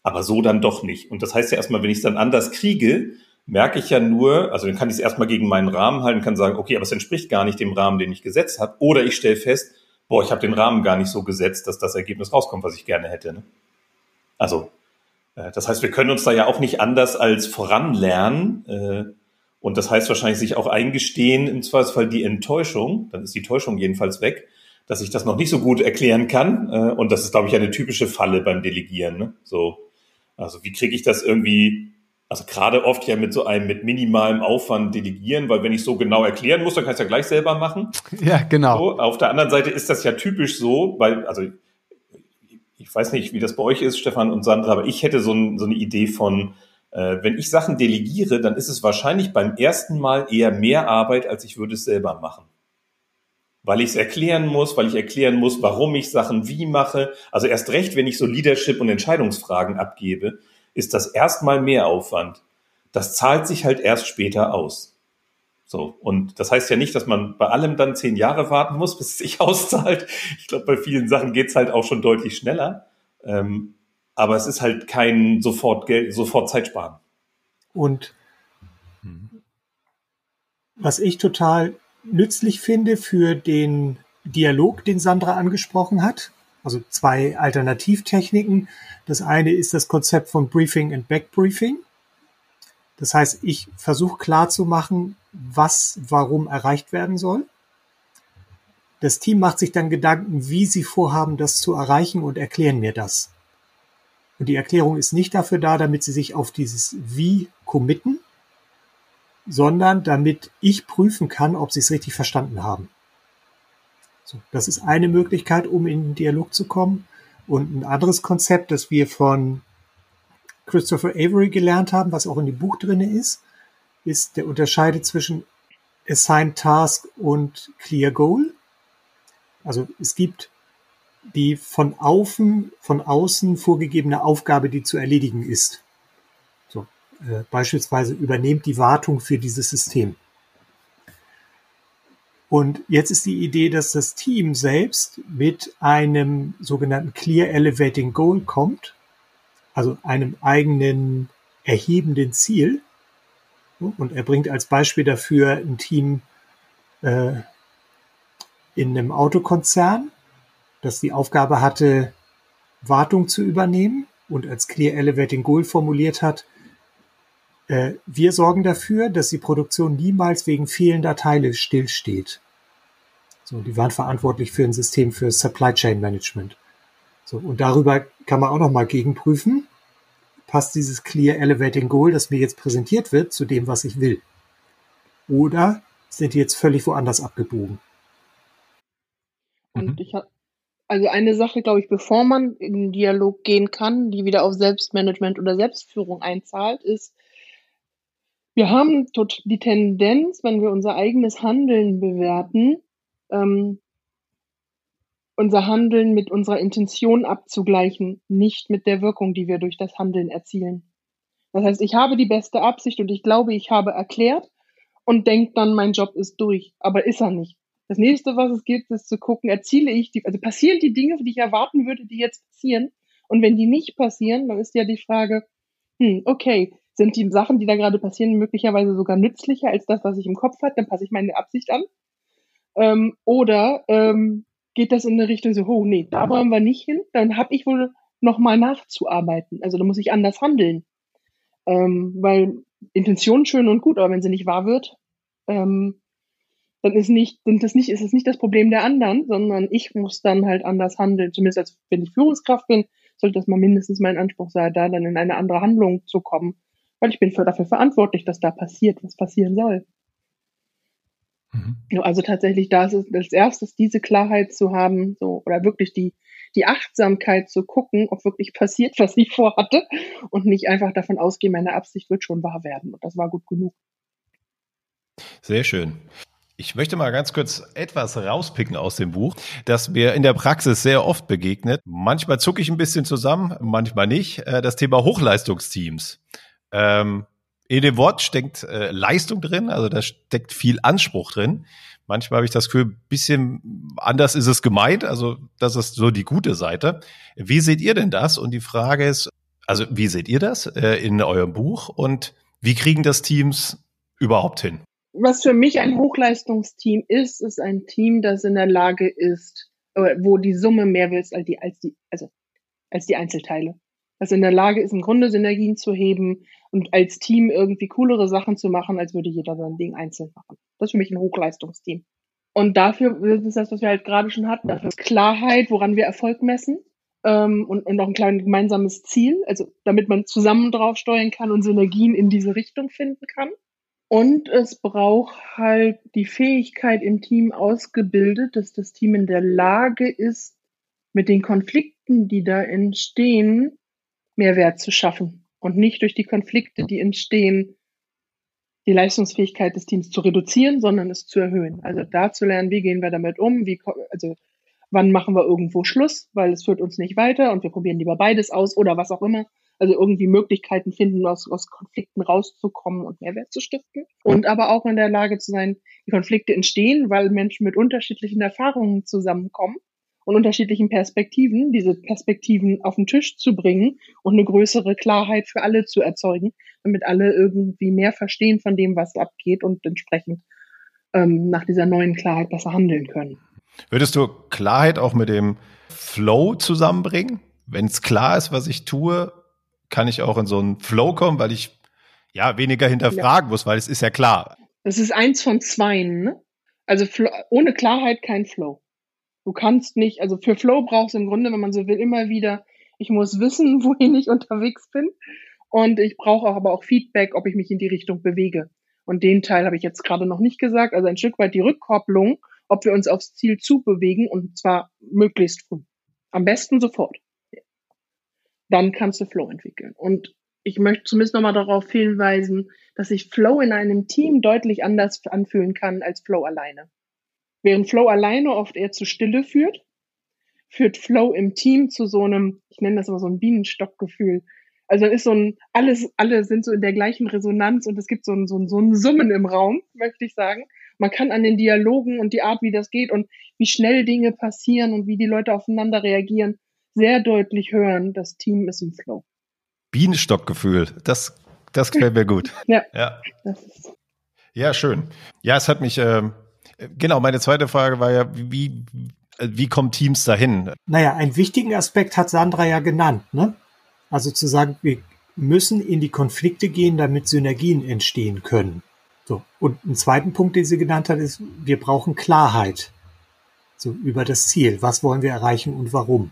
Aber so dann doch nicht. Und das heißt ja erstmal, wenn ich es dann anders kriege, merke ich ja nur, also dann kann ich es erstmal gegen meinen Rahmen halten, kann sagen, okay, aber es entspricht gar nicht dem Rahmen, den ich gesetzt habe. Oder ich stelle fest, boah, ich habe den Rahmen gar nicht so gesetzt, dass das Ergebnis rauskommt, was ich gerne hätte. Ne? Also das heißt, wir können uns da ja auch nicht anders als voranlernen. Äh, und das heißt wahrscheinlich sich auch eingestehen, im Zweifelsfall die Enttäuschung, dann ist die Täuschung jedenfalls weg, dass ich das noch nicht so gut erklären kann. Äh, und das ist, glaube ich, eine typische Falle beim Delegieren. Ne? So, also wie kriege ich das irgendwie, also gerade oft ja mit so einem mit minimalem Aufwand delegieren, weil wenn ich so genau erklären muss, dann kann ich es ja gleich selber machen. Ja, genau. So, auf der anderen Seite ist das ja typisch so, weil, also ich weiß nicht, wie das bei euch ist, Stefan und Sandra, aber ich hätte so, ein, so eine Idee von, äh, wenn ich Sachen delegiere, dann ist es wahrscheinlich beim ersten Mal eher mehr Arbeit, als ich würde es selber machen. weil ich es erklären muss, weil ich erklären muss, warum ich Sachen wie mache. Also erst recht, wenn ich so Leadership und Entscheidungsfragen abgebe, ist das erstmal mehr Aufwand. Das zahlt sich halt erst später aus. So. Und das heißt ja nicht, dass man bei allem dann zehn Jahre warten muss, bis es sich auszahlt. Ich glaube, bei vielen Sachen geht's halt auch schon deutlich schneller. Ähm, aber es ist halt kein sofort Geld, sofort Zeitsparen. Und was ich total nützlich finde für den Dialog, den Sandra angesprochen hat, also zwei Alternativtechniken. Das eine ist das Konzept von Briefing and Backbriefing. Das heißt, ich versuche klarzumachen, was warum erreicht werden soll. Das Team macht sich dann Gedanken, wie sie vorhaben, das zu erreichen und erklären mir das. Und die Erklärung ist nicht dafür da, damit sie sich auf dieses Wie committen, sondern damit ich prüfen kann, ob sie es richtig verstanden haben. So, das ist eine Möglichkeit, um in den Dialog zu kommen. Und ein anderes Konzept, das wir von Christopher Avery gelernt haben, was auch in dem Buch drinne ist, ist der Unterscheide zwischen Assigned Task und Clear Goal. Also es gibt die von außen, von außen vorgegebene Aufgabe, die zu erledigen ist. So, äh, beispielsweise übernehmt die Wartung für dieses System. Und jetzt ist die Idee, dass das Team selbst mit einem sogenannten Clear Elevating Goal kommt, also einem eigenen erhebenden Ziel. Und er bringt als Beispiel dafür ein Team äh, in einem Autokonzern, das die Aufgabe hatte, Wartung zu übernehmen und als Clear Elevating Goal formuliert hat, äh, wir sorgen dafür, dass die Produktion niemals wegen fehlender Teile stillsteht. So, die waren verantwortlich für ein System für Supply Chain Management. So, und darüber kann man auch nochmal gegenprüfen. Passt dieses Clear Elevating Goal, das mir jetzt präsentiert wird, zu dem, was ich will? Oder sind die jetzt völlig woanders abgebogen? Und mhm. ich habe also eine Sache, glaube ich, bevor man in den Dialog gehen kann, die wieder auf Selbstmanagement oder Selbstführung einzahlt, ist, wir haben die Tendenz, wenn wir unser eigenes Handeln bewerten, ähm, unser Handeln mit unserer Intention abzugleichen, nicht mit der Wirkung, die wir durch das Handeln erzielen. Das heißt, ich habe die beste Absicht und ich glaube, ich habe erklärt und denke dann, mein Job ist durch, aber ist er nicht. Das nächste, was es gibt, ist zu gucken, erziele ich die, also passieren die Dinge, die ich erwarten würde, die jetzt passieren. Und wenn die nicht passieren, dann ist ja die Frage, hm, okay, sind die Sachen, die da gerade passieren, möglicherweise sogar nützlicher als das, was ich im Kopf hatte, dann passe ich meine Absicht an. Ähm, oder ähm, geht das in eine Richtung so, oh nee, da wollen wir nicht hin, dann habe ich wohl nochmal nachzuarbeiten. Also da muss ich anders handeln. Ähm, weil Intention schön und gut, aber wenn sie nicht wahr wird, ähm, dann ist nicht, sind das nicht, ist es nicht das Problem der anderen, sondern ich muss dann halt anders handeln. Zumindest als wenn ich Führungskraft bin, sollte das mal mindestens mein Anspruch sein, da dann in eine andere Handlung zu kommen. Weil ich bin für, dafür verantwortlich, dass da passiert, was passieren soll. Mhm. Also tatsächlich, da ist es als erstes diese Klarheit zu haben, so, oder wirklich die, die Achtsamkeit zu gucken, ob wirklich passiert, was ich vorhatte und nicht einfach davon ausgehen, meine Absicht wird schon wahr werden. Und das war gut genug. Sehr schön. Ich möchte mal ganz kurz etwas rauspicken aus dem Buch, das mir in der Praxis sehr oft begegnet. Manchmal zucke ich ein bisschen zusammen, manchmal nicht. Äh, das Thema Hochleistungsteams. Ähm, in dem Wort steckt äh, Leistung drin, also da steckt viel Anspruch drin. Manchmal habe ich das Gefühl, bisschen anders ist es gemeint, also das ist so die gute Seite. Wie seht ihr denn das? Und die Frage ist, also wie seht ihr das äh, in eurem Buch und wie kriegen das Teams überhaupt hin? was für mich ein Hochleistungsteam ist, ist ein Team, das in der Lage ist, äh, wo die Summe mehr will als die, als die, also als die Einzelteile. Das in der Lage ist, im Grunde Synergien zu heben und als Team irgendwie coolere Sachen zu machen, als würde jeder sein Ding einzeln machen. Das ist für mich ein Hochleistungsteam. Und dafür ist das, was wir halt gerade schon hatten, dafür ist Klarheit, woran wir Erfolg messen. Ähm, und, und auch ein kleines gemeinsames Ziel, also damit man zusammen drauf steuern kann und Synergien in diese Richtung finden kann. Und es braucht halt die Fähigkeit im Team ausgebildet, dass das Team in der Lage ist, mit den Konflikten, die da entstehen, Mehrwert zu schaffen und nicht durch die Konflikte, die entstehen, die Leistungsfähigkeit des Teams zu reduzieren, sondern es zu erhöhen. Also da zu lernen, wie gehen wir damit um, wie, also wann machen wir irgendwo Schluss, weil es führt uns nicht weiter und wir probieren lieber beides aus oder was auch immer. Also irgendwie Möglichkeiten finden, aus, aus Konflikten rauszukommen und Mehrwert zu stiften. Und aber auch in der Lage zu sein, die Konflikte entstehen, weil Menschen mit unterschiedlichen Erfahrungen zusammenkommen und unterschiedlichen Perspektiven, diese Perspektiven auf den Tisch zu bringen und eine größere Klarheit für alle zu erzeugen, damit alle irgendwie mehr verstehen von dem, was abgeht und entsprechend ähm, nach dieser neuen Klarheit besser handeln können. Würdest du Klarheit auch mit dem Flow zusammenbringen? Wenn es klar ist, was ich tue, kann ich auch in so einen Flow kommen, weil ich ja weniger hinterfragen ja. muss, weil es ist ja klar. Das ist eins von zweien. Ne? Also ohne Klarheit kein Flow. Du kannst nicht, also für Flow brauchst du im Grunde, wenn man so will, immer wieder, ich muss wissen, wohin ich unterwegs bin. Und ich brauche auch aber auch Feedback, ob ich mich in die Richtung bewege. Und den Teil habe ich jetzt gerade noch nicht gesagt. Also ein Stück weit die Rückkopplung, ob wir uns aufs Ziel zubewegen und zwar möglichst früh. Am besten sofort. Dann kannst du Flow entwickeln. Und ich möchte zumindest nochmal darauf hinweisen, dass sich Flow in einem Team deutlich anders anfühlen kann als Flow alleine. Während Flow alleine oft eher zu Stille führt, führt Flow im Team zu so einem, ich nenne das immer so ein Bienenstockgefühl. Also ist so ein, alles, alle sind so in der gleichen Resonanz und es gibt so ein, so ein, so ein Summen im Raum, möchte ich sagen. Man kann an den Dialogen und die Art, wie das geht und wie schnell Dinge passieren und wie die Leute aufeinander reagieren, sehr deutlich hören, das Team ist im Flow. Bienenstockgefühl, das, das gefällt mir gut. ja. Ja. ja, schön. Ja, es hat mich, äh, Genau, meine zweite Frage war ja, wie, wie kommen Teams dahin? Naja, einen wichtigen Aspekt hat Sandra ja genannt, ne? Also zu sagen, wir müssen in die Konflikte gehen, damit Synergien entstehen können. So. Und einen zweiten Punkt, den sie genannt hat, ist, wir brauchen Klarheit. So über das Ziel. Was wollen wir erreichen und warum?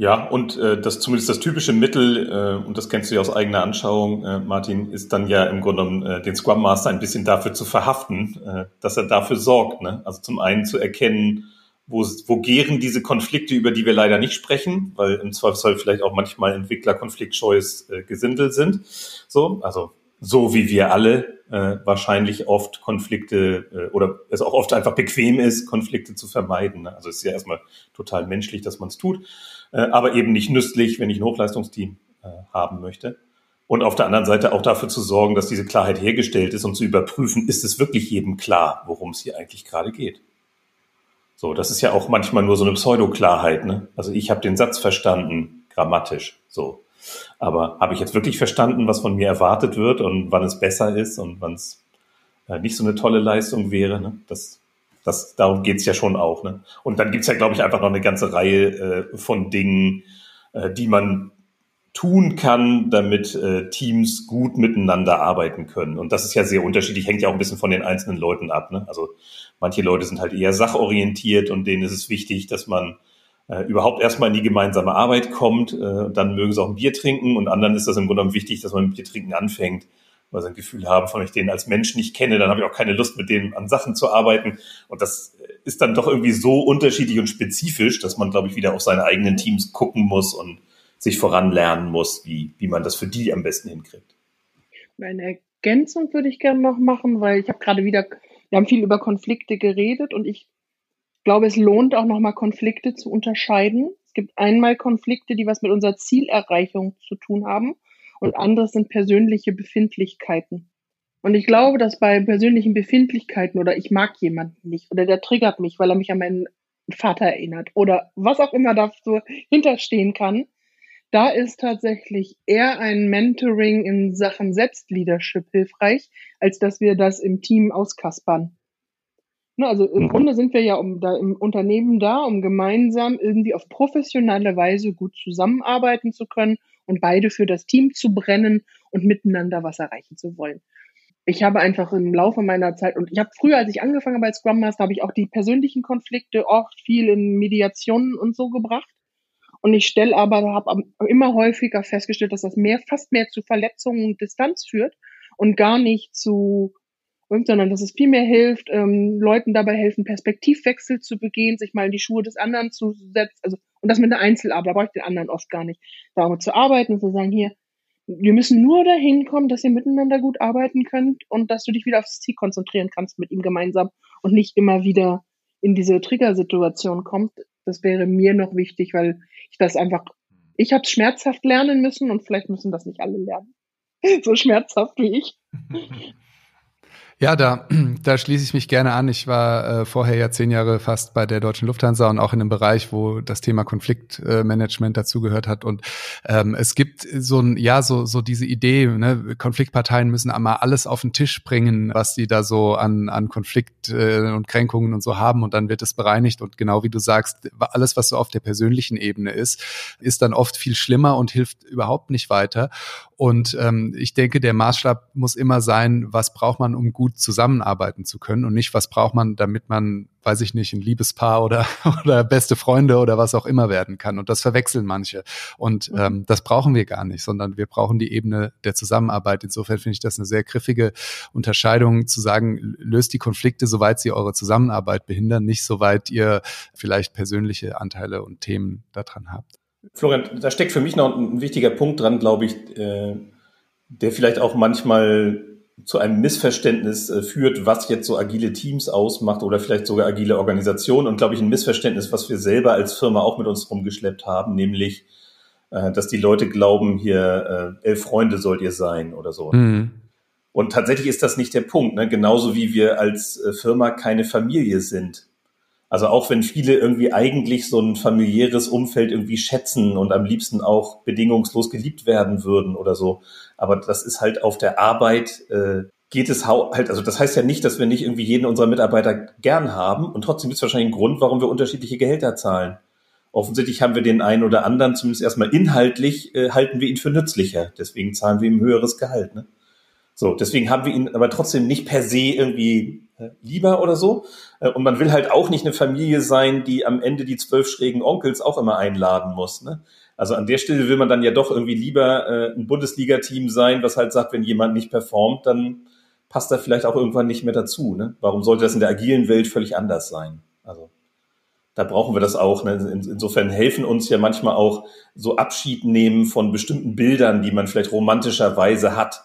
Ja, und äh, das zumindest das typische Mittel, äh, und das kennst du ja aus eigener Anschauung, äh, Martin, ist dann ja im Grunde genommen äh, den Scrum Master ein bisschen dafür zu verhaften, äh, dass er dafür sorgt. Ne? Also zum einen zu erkennen, wo, wo gären diese Konflikte, über die wir leider nicht sprechen, weil im Zweifelsfall vielleicht auch manchmal Entwickler konfliktscheues äh, Gesindel sind. So, also so wie wir alle äh, wahrscheinlich oft Konflikte äh, oder es auch oft einfach bequem ist, Konflikte zu vermeiden. Ne? Also es ist ja erstmal total menschlich, dass man es tut, äh, aber eben nicht nützlich, wenn ich ein Hochleistungsteam äh, haben möchte. Und auf der anderen Seite auch dafür zu sorgen, dass diese Klarheit hergestellt ist und zu überprüfen, ist es wirklich jedem klar, worum es hier eigentlich gerade geht. So, das ist ja auch manchmal nur so eine Pseudoklarheit. Ne? Also ich habe den Satz verstanden, grammatisch. So, aber habe ich jetzt wirklich verstanden, was von mir erwartet wird und wann es besser ist und wann es äh, nicht so eine tolle Leistung wäre? Ne? Das, das, darum geht's ja schon auch. Ne? Und dann gibt's ja, glaube ich, einfach noch eine ganze Reihe äh, von Dingen, äh, die man tun kann, damit äh, Teams gut miteinander arbeiten können. Und das ist ja sehr unterschiedlich, hängt ja auch ein bisschen von den einzelnen Leuten ab. Ne? Also manche Leute sind halt eher sachorientiert und denen ist es wichtig, dass man äh, überhaupt erstmal in die gemeinsame Arbeit kommt. Äh, dann mögen sie auch ein Bier trinken und anderen ist das im Grunde genommen wichtig, dass man mit Bier trinken anfängt, weil sie ein Gefühl haben, von ich den als Mensch nicht kenne, dann habe ich auch keine Lust, mit denen an Sachen zu arbeiten. Und das ist dann doch irgendwie so unterschiedlich und spezifisch, dass man, glaube ich, wieder auf seine eigenen Teams gucken muss und sich voranlernen muss, wie, wie man das für die am besten hinkriegt. Eine Ergänzung würde ich gerne noch machen, weil ich habe gerade wieder, wir haben viel über Konflikte geredet und ich glaube, es lohnt auch nochmal Konflikte zu unterscheiden. Es gibt einmal Konflikte, die was mit unserer Zielerreichung zu tun haben und anderes sind persönliche Befindlichkeiten. Und ich glaube, dass bei persönlichen Befindlichkeiten oder ich mag jemanden nicht oder der triggert mich, weil er mich an meinen Vater erinnert oder was auch immer da so hinterstehen kann, da ist tatsächlich eher ein Mentoring in Sachen Selbstleadership hilfreich, als dass wir das im Team auskaspern. Ne, also im mhm. Grunde sind wir ja um, da im Unternehmen da, um gemeinsam irgendwie auf professionelle Weise gut zusammenarbeiten zu können und beide für das Team zu brennen und miteinander was erreichen zu wollen. Ich habe einfach im Laufe meiner Zeit und ich habe früher, als ich angefangen habe als Scrum Master, habe ich auch die persönlichen Konflikte oft viel in Mediationen und so gebracht. Und ich stelle aber, habe immer häufiger festgestellt, dass das mehr, fast mehr zu Verletzungen und Distanz führt und gar nicht zu sondern dass es viel mehr hilft, ähm, Leuten dabei helfen, Perspektivwechsel zu begehen, sich mal in die Schuhe des anderen zu setzen, also und das mit einer Einzelarbeit, da brauche ich den anderen oft gar nicht, damit zu arbeiten und zu sagen, hier, wir müssen nur dahin kommen, dass ihr miteinander gut arbeiten könnt und dass du dich wieder aufs Ziel konzentrieren kannst mit ihm gemeinsam und nicht immer wieder in diese Triggersituation kommt. Das wäre mir noch wichtig, weil ich das einfach, ich habe schmerzhaft lernen müssen und vielleicht müssen das nicht alle lernen. So schmerzhaft wie ich. Ja, da, da schließe ich mich gerne an. Ich war äh, vorher ja zehn Jahre fast bei der Deutschen Lufthansa und auch in einem Bereich, wo das Thema Konfliktmanagement äh, dazugehört hat. Und ähm, es gibt so ein, ja, so, so diese Idee, ne, Konfliktparteien müssen einmal alles auf den Tisch bringen, was sie da so an, an Konflikt äh, und Kränkungen und so haben und dann wird es bereinigt. Und genau wie du sagst, alles, was so auf der persönlichen Ebene ist, ist dann oft viel schlimmer und hilft überhaupt nicht weiter. Und ähm, ich denke, der Maßstab muss immer sein, was braucht man, um gut zusammenarbeiten zu können und nicht, was braucht man, damit man, weiß ich nicht, ein Liebespaar oder, oder beste Freunde oder was auch immer werden kann. Und das verwechseln manche. Und mhm. ähm, das brauchen wir gar nicht, sondern wir brauchen die Ebene der Zusammenarbeit. Insofern finde ich das eine sehr griffige Unterscheidung zu sagen, löst die Konflikte, soweit sie eure Zusammenarbeit behindern, nicht soweit ihr vielleicht persönliche Anteile und Themen daran habt. Florian, da steckt für mich noch ein wichtiger Punkt dran, glaube ich, äh, der vielleicht auch manchmal zu einem Missverständnis äh, führt, was jetzt so agile Teams ausmacht oder vielleicht sogar agile Organisationen und glaube ich ein Missverständnis, was wir selber als Firma auch mit uns rumgeschleppt haben, nämlich, äh, dass die Leute glauben, hier elf Freunde sollt ihr sein oder so. Mhm. Und tatsächlich ist das nicht der Punkt, ne? genauso wie wir als Firma keine Familie sind. Also auch wenn viele irgendwie eigentlich so ein familiäres Umfeld irgendwie schätzen und am liebsten auch bedingungslos geliebt werden würden oder so. Aber das ist halt auf der Arbeit, äh, geht es halt, also das heißt ja nicht, dass wir nicht irgendwie jeden unserer Mitarbeiter gern haben und trotzdem ist wahrscheinlich ein Grund, warum wir unterschiedliche Gehälter zahlen. Offensichtlich haben wir den einen oder anderen, zumindest erstmal inhaltlich, äh, halten wir ihn für nützlicher. Deswegen zahlen wir ihm höheres Gehalt. Ne? So, deswegen haben wir ihn aber trotzdem nicht per se irgendwie lieber oder so. Äh, und man will halt auch nicht eine Familie sein, die am Ende die zwölf schrägen Onkels auch immer einladen muss. Ne? Also an der Stelle will man dann ja doch irgendwie lieber äh, ein Bundesliga-Team sein, was halt sagt, wenn jemand nicht performt, dann passt er vielleicht auch irgendwann nicht mehr dazu. Ne? Warum sollte das in der agilen Welt völlig anders sein? Also da brauchen wir das auch. Ne? Insofern helfen uns ja manchmal auch so Abschied nehmen von bestimmten Bildern, die man vielleicht romantischerweise hat.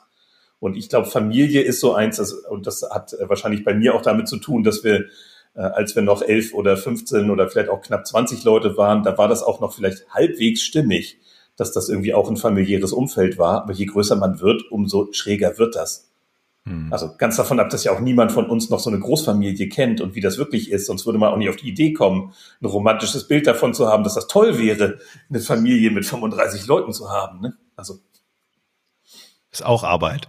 Und ich glaube, Familie ist so eins, das, und das hat äh, wahrscheinlich bei mir auch damit zu tun, dass wir, äh, als wir noch elf oder 15 oder vielleicht auch knapp 20 Leute waren, da war das auch noch vielleicht halbwegs stimmig, dass das irgendwie auch ein familiäres Umfeld war. Aber je größer man wird, umso schräger wird das. Hm. Also ganz davon ab, dass ja auch niemand von uns noch so eine Großfamilie kennt und wie das wirklich ist. Sonst würde man auch nicht auf die Idee kommen, ein romantisches Bild davon zu haben, dass das toll wäre, eine Familie mit 35 Leuten zu haben. Ne? Also ist auch Arbeit.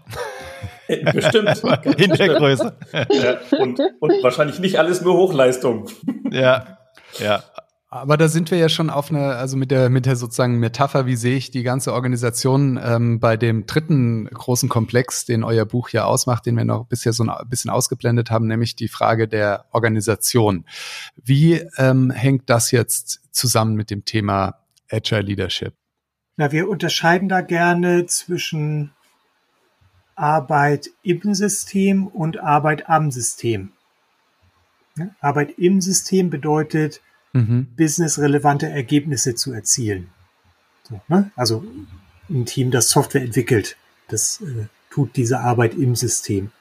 Bestimmt. In der Größe. Ja, und, und wahrscheinlich nicht alles nur Hochleistung. Ja, ja. Aber da sind wir ja schon auf eine, also mit der, mit der sozusagen Metapher, wie sehe ich die ganze Organisation ähm, bei dem dritten großen Komplex, den euer Buch ja ausmacht, den wir noch bisher so ein bisschen ausgeblendet haben, nämlich die Frage der Organisation. Wie ähm, hängt das jetzt zusammen mit dem Thema Agile Leadership? Na, wir unterscheiden da gerne zwischen Arbeit im System und Arbeit am System. Arbeit im System bedeutet, mhm. businessrelevante Ergebnisse zu erzielen. So, ne? Also ein Team, das Software entwickelt, das äh, tut diese Arbeit im System.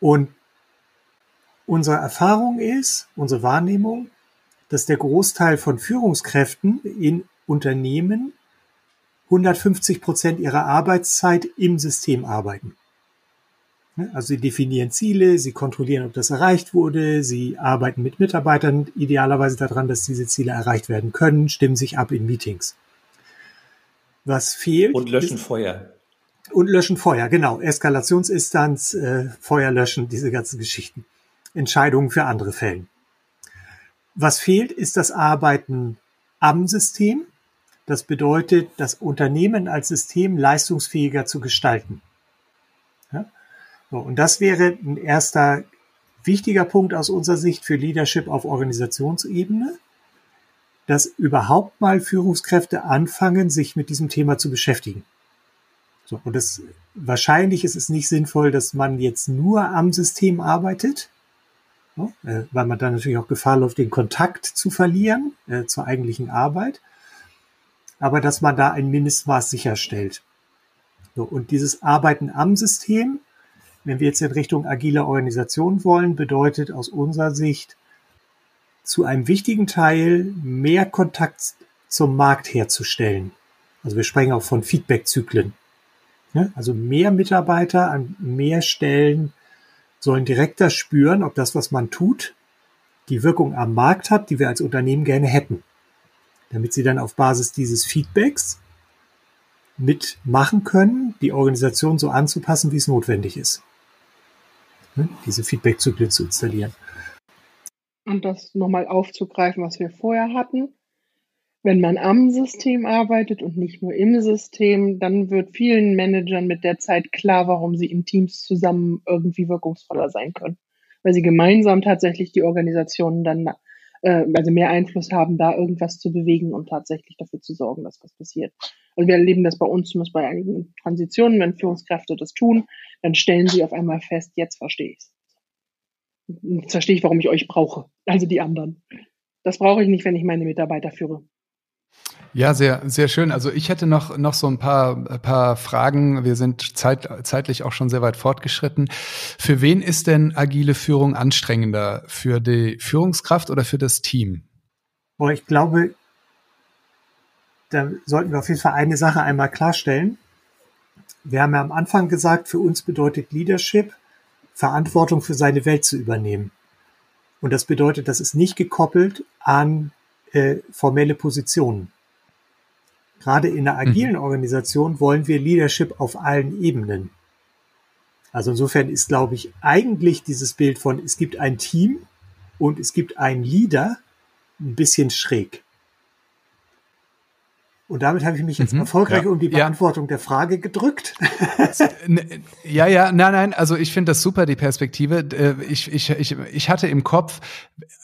Und unsere Erfahrung ist, unsere Wahrnehmung, dass der Großteil von Führungskräften in Unternehmen 150 Prozent ihrer Arbeitszeit im System arbeiten. Also sie definieren Ziele, sie kontrollieren, ob das erreicht wurde, sie arbeiten mit Mitarbeitern idealerweise daran, dass diese Ziele erreicht werden können, stimmen sich ab in Meetings. Was fehlt. Und löschen ist, Feuer. Und löschen Feuer, genau. Eskalationsinstanz, äh, Feuer löschen, diese ganzen Geschichten. Entscheidungen für andere Fällen. Was fehlt, ist das Arbeiten am System. Das bedeutet, das Unternehmen als System leistungsfähiger zu gestalten. Ja? So, und das wäre ein erster wichtiger Punkt aus unserer Sicht für Leadership auf Organisationsebene, dass überhaupt mal Führungskräfte anfangen, sich mit diesem Thema zu beschäftigen. So, und das, wahrscheinlich ist es nicht sinnvoll, dass man jetzt nur am System arbeitet, äh, weil man dann natürlich auch Gefahr läuft, den Kontakt zu verlieren äh, zur eigentlichen Arbeit aber dass man da ein Mindestmaß sicherstellt. So, und dieses Arbeiten am System, wenn wir jetzt in Richtung agile Organisation wollen, bedeutet aus unserer Sicht zu einem wichtigen Teil mehr Kontakt zum Markt herzustellen. Also wir sprechen auch von Feedback-Zyklen. Also mehr Mitarbeiter an mehr Stellen sollen direkter spüren, ob das, was man tut, die Wirkung am Markt hat, die wir als Unternehmen gerne hätten. Damit sie dann auf Basis dieses Feedbacks mitmachen können, die Organisation so anzupassen, wie es notwendig ist. Diese Feedback-Zyklen zu installieren. Und das nochmal aufzugreifen, was wir vorher hatten. Wenn man am System arbeitet und nicht nur im System, dann wird vielen Managern mit der Zeit klar, warum sie in Teams zusammen irgendwie wirkungsvoller sein können. Weil sie gemeinsam tatsächlich die Organisationen dann, äh, also mehr Einfluss haben, da irgendwas zu bewegen und tatsächlich dafür zu sorgen, dass was passiert. Also wir erleben das bei uns zumindest bei einigen Transitionen, wenn Führungskräfte das tun, dann stellen sie auf einmal fest, jetzt verstehe ich es. Jetzt verstehe ich, warum ich euch brauche, also die anderen. Das brauche ich nicht, wenn ich meine Mitarbeiter führe. Ja, sehr, sehr schön. Also ich hätte noch, noch so ein paar, paar Fragen. Wir sind zeit, zeitlich auch schon sehr weit fortgeschritten. Für wen ist denn agile Führung anstrengender? Für die Führungskraft oder für das Team? Boah, ich glaube, da sollten wir auf jeden Fall eine Sache einmal klarstellen. Wir haben ja am Anfang gesagt, für uns bedeutet Leadership, Verantwortung für seine Welt zu übernehmen. Und das bedeutet, das ist nicht gekoppelt an äh, formelle Positionen. Gerade in einer agilen mhm. Organisation wollen wir Leadership auf allen Ebenen. Also insofern ist, glaube ich, eigentlich dieses Bild von, es gibt ein Team und es gibt einen Leader ein bisschen schräg. Und damit habe ich mich jetzt mhm, erfolgreich ja, um die Beantwortung ja. der Frage gedrückt. ja, ja, nein, nein, also ich finde das super, die Perspektive. Äh, ich, ich, ich, ich hatte im Kopf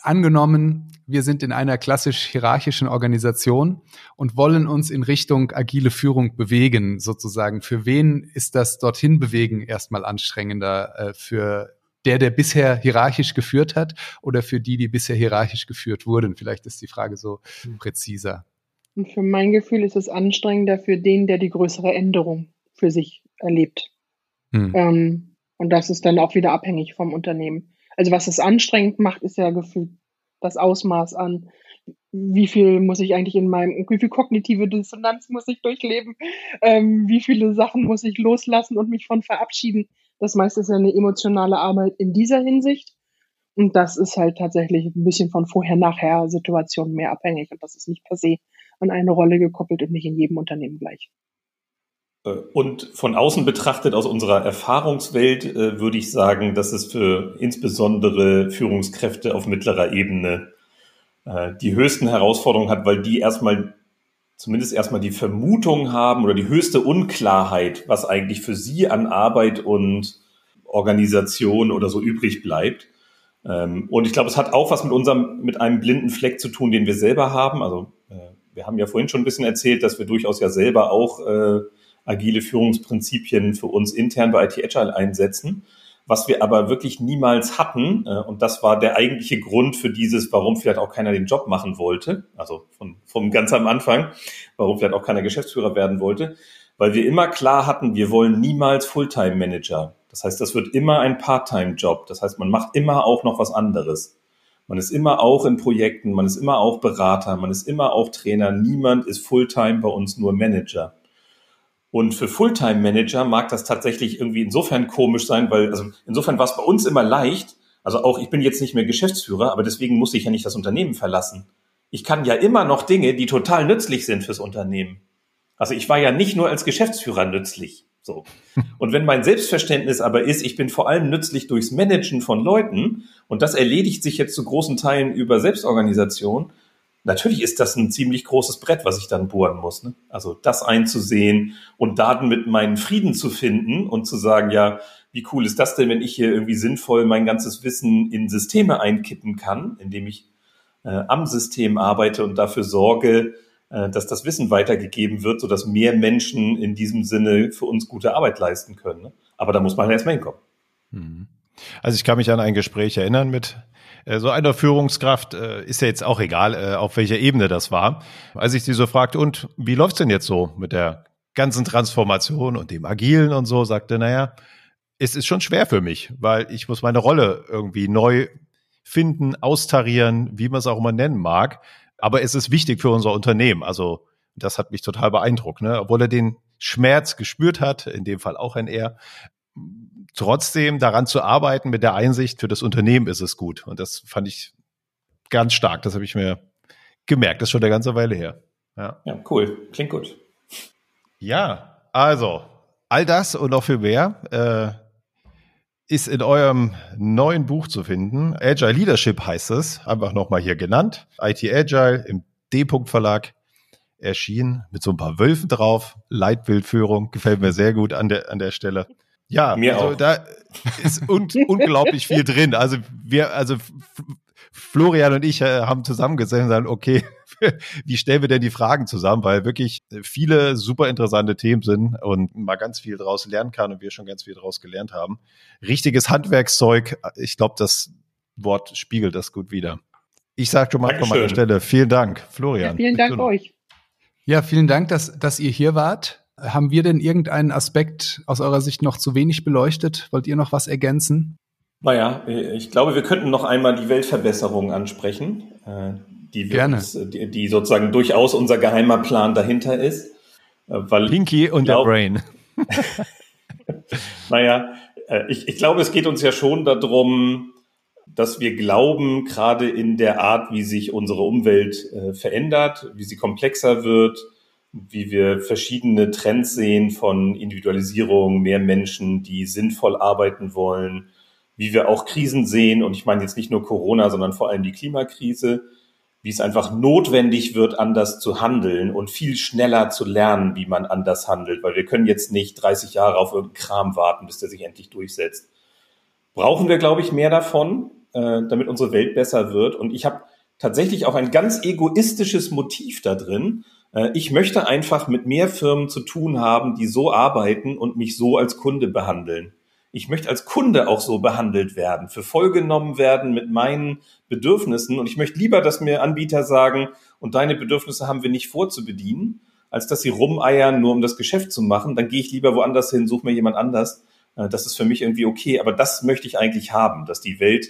angenommen, wir sind in einer klassisch hierarchischen Organisation und wollen uns in Richtung agile Führung bewegen, sozusagen. Für wen ist das dorthin bewegen erstmal anstrengender? Äh, für der, der bisher hierarchisch geführt hat oder für die, die bisher hierarchisch geführt wurden? Vielleicht ist die Frage so hm. präziser. Und für mein Gefühl ist es anstrengender für den, der die größere Änderung für sich erlebt. Hm. Ähm, und das ist dann auch wieder abhängig vom Unternehmen. Also was es anstrengend macht, ist ja gefühlt das Ausmaß an, wie viel muss ich eigentlich in meinem, wie viel kognitive Dissonanz muss ich durchleben, ähm, wie viele Sachen muss ich loslassen und mich von verabschieden. Das meiste ist ja eine emotionale Arbeit in dieser Hinsicht. Und das ist halt tatsächlich ein bisschen von vorher-nachher Situationen mehr abhängig. Und das ist nicht per se an eine Rolle gekoppelt und nicht in jedem Unternehmen gleich. Äh, und von außen betrachtet, aus unserer Erfahrungswelt, äh, würde ich sagen, dass es für insbesondere Führungskräfte auf mittlerer Ebene äh, die höchsten Herausforderungen hat, weil die erstmal zumindest erstmal die Vermutung haben oder die höchste Unklarheit, was eigentlich für sie an Arbeit und Organisation oder so übrig bleibt. Ähm, und ich glaube, es hat auch was mit unserem, mit einem blinden Fleck zu tun, den wir selber haben. Also wir haben ja vorhin schon ein bisschen erzählt, dass wir durchaus ja selber auch agile Führungsprinzipien für uns intern bei IT Agile einsetzen. Was wir aber wirklich niemals hatten, äh, und das war der eigentliche Grund für dieses, warum vielleicht auch keiner den Job machen wollte, also von, vom ganz am Anfang, warum vielleicht auch keiner Geschäftsführer werden wollte, weil wir immer klar hatten, wir wollen niemals Fulltime-Manager. Das heißt, das wird immer ein Part-Time-Job. Das heißt, man macht immer auch noch was anderes. Man ist immer auch in Projekten, man ist immer auch Berater, man ist immer auch Trainer. Niemand ist Fulltime bei uns nur Manager. Und für Fulltime-Manager mag das tatsächlich irgendwie insofern komisch sein, weil, also insofern war es bei uns immer leicht. Also auch ich bin jetzt nicht mehr Geschäftsführer, aber deswegen muss ich ja nicht das Unternehmen verlassen. Ich kann ja immer noch Dinge, die total nützlich sind fürs Unternehmen. Also ich war ja nicht nur als Geschäftsführer nützlich. So. Und wenn mein Selbstverständnis aber ist, ich bin vor allem nützlich durchs Managen von Leuten und das erledigt sich jetzt zu großen Teilen über Selbstorganisation, natürlich ist das ein ziemlich großes Brett, was ich dann bohren muss. Ne? Also das einzusehen und Daten mit meinen Frieden zu finden und zu sagen, ja, wie cool ist das denn, wenn ich hier irgendwie sinnvoll mein ganzes Wissen in Systeme einkippen kann, indem ich äh, am System arbeite und dafür sorge, äh, dass das Wissen weitergegeben wird, sodass mehr Menschen in diesem Sinne für uns gute Arbeit leisten können. Ne? Aber da muss man erstmal hinkommen. Mhm. Also ich kann mich an ein Gespräch erinnern mit so einer Führungskraft, äh, ist ja jetzt auch egal, auf welcher Ebene das war. Als ich sie so fragte, und wie läuft's denn jetzt so mit der ganzen Transformation und dem Agilen und so, sagte, naja, es ist schon schwer für mich, weil ich muss meine Rolle irgendwie neu finden, austarieren, wie man es auch immer nennen mag. Aber es ist wichtig für unser Unternehmen. Also das hat mich total beeindruckt, ne? obwohl er den Schmerz gespürt hat, in dem Fall auch ein Er. Trotzdem daran zu arbeiten mit der Einsicht, für das Unternehmen ist es gut. Und das fand ich ganz stark. Das habe ich mir gemerkt. Das ist schon eine ganze Weile her. Ja, ja cool. Klingt gut. Ja, also all das und noch viel mehr äh, ist in eurem neuen Buch zu finden. Agile Leadership heißt es, einfach nochmal hier genannt. IT Agile im D-Punkt Verlag erschienen mit so ein paar Wölfen drauf. Leitbildführung gefällt mir sehr gut an der, an der Stelle. Ja, mir also auch. da ist un unglaublich viel drin. Also wir, also Florian und ich äh, haben zusammengesessen und sagen, okay, wie stellen wir denn die Fragen zusammen? Weil wirklich viele super interessante Themen sind und man ganz viel daraus lernen kann und wir schon ganz viel daraus gelernt haben. Richtiges Handwerkszeug, ich glaube, das Wort spiegelt das gut wieder. Ich sage schon mal Dankeschön. von meiner Stelle, vielen Dank, Florian. Ja, vielen Dank euch. Ja, vielen Dank, dass, dass ihr hier wart. Haben wir denn irgendeinen Aspekt aus eurer Sicht noch zu wenig beleuchtet? Wollt ihr noch was ergänzen? Naja, ich glaube, wir könnten noch einmal die Weltverbesserung ansprechen, äh, die, Gerne. Uns, die, die sozusagen durchaus unser geheimer Plan dahinter ist. Äh, weil Pinky und glaub, der Brain. naja, äh, ich, ich glaube, es geht uns ja schon darum, dass wir glauben, gerade in der Art, wie sich unsere Umwelt verändert, wie sie komplexer wird, wie wir verschiedene Trends sehen von Individualisierung, mehr Menschen, die sinnvoll arbeiten wollen, wie wir auch Krisen sehen, und ich meine jetzt nicht nur Corona, sondern vor allem die Klimakrise, wie es einfach notwendig wird, anders zu handeln und viel schneller zu lernen, wie man anders handelt, weil wir können jetzt nicht 30 Jahre auf irgendeinen Kram warten, bis der sich endlich durchsetzt. Brauchen wir, glaube ich, mehr davon, äh, damit unsere Welt besser wird. Und ich habe tatsächlich auch ein ganz egoistisches Motiv da drin. Äh, ich möchte einfach mit mehr Firmen zu tun haben, die so arbeiten und mich so als Kunde behandeln ich möchte als Kunde auch so behandelt werden, für voll genommen werden mit meinen Bedürfnissen. Und ich möchte lieber, dass mir Anbieter sagen, und deine Bedürfnisse haben wir nicht vorzubedienen, als dass sie rumeiern, nur um das Geschäft zu machen. Dann gehe ich lieber woanders hin, suche mir jemand anders. Äh, das ist für mich irgendwie okay. Aber das möchte ich eigentlich haben, dass die Welt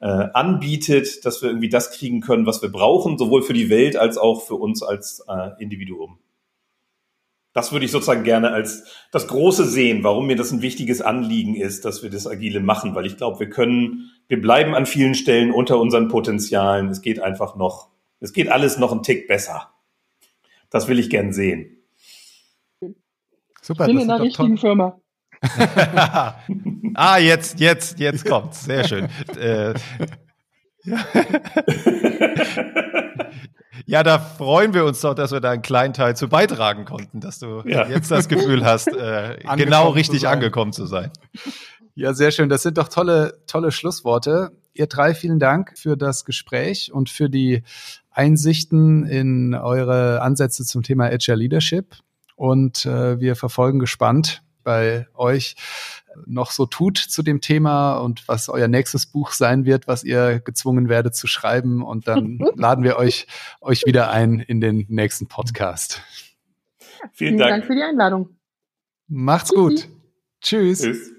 äh, anbietet, dass wir irgendwie das kriegen können, was wir brauchen, sowohl für die Welt als auch für uns als äh, Individuum das würde ich sozusagen gerne als das Große sehen, warum mir das ein wichtiges Anliegen ist, dass wir das Agile machen, weil ich glaube, wir können, wir bleiben an vielen Stellen unter unseren Potenzialen. Es geht einfach noch, es geht alles noch einen Tick besser. Das will ich gern sehen. Super. Ich bin in der richtigen. Firma. ah, jetzt, jetzt, jetzt kommt's. Sehr schön. äh, ja. Ja, da freuen wir uns doch, dass wir da einen kleinen Teil zu beitragen konnten, dass du ja. jetzt das Gefühl hast, äh, genau richtig angekommen zu sein. Ja, sehr schön. Das sind doch tolle, tolle Schlussworte. Ihr drei, vielen Dank für das Gespräch und für die Einsichten in eure Ansätze zum Thema Agile Leadership. Und äh, wir verfolgen gespannt bei euch noch so tut zu dem Thema und was euer nächstes Buch sein wird, was ihr gezwungen werdet zu schreiben. Und dann laden wir euch, euch wieder ein in den nächsten Podcast. Vielen, Dank. Dank für die Einladung. Macht's gut. Tschüss. Tschüss.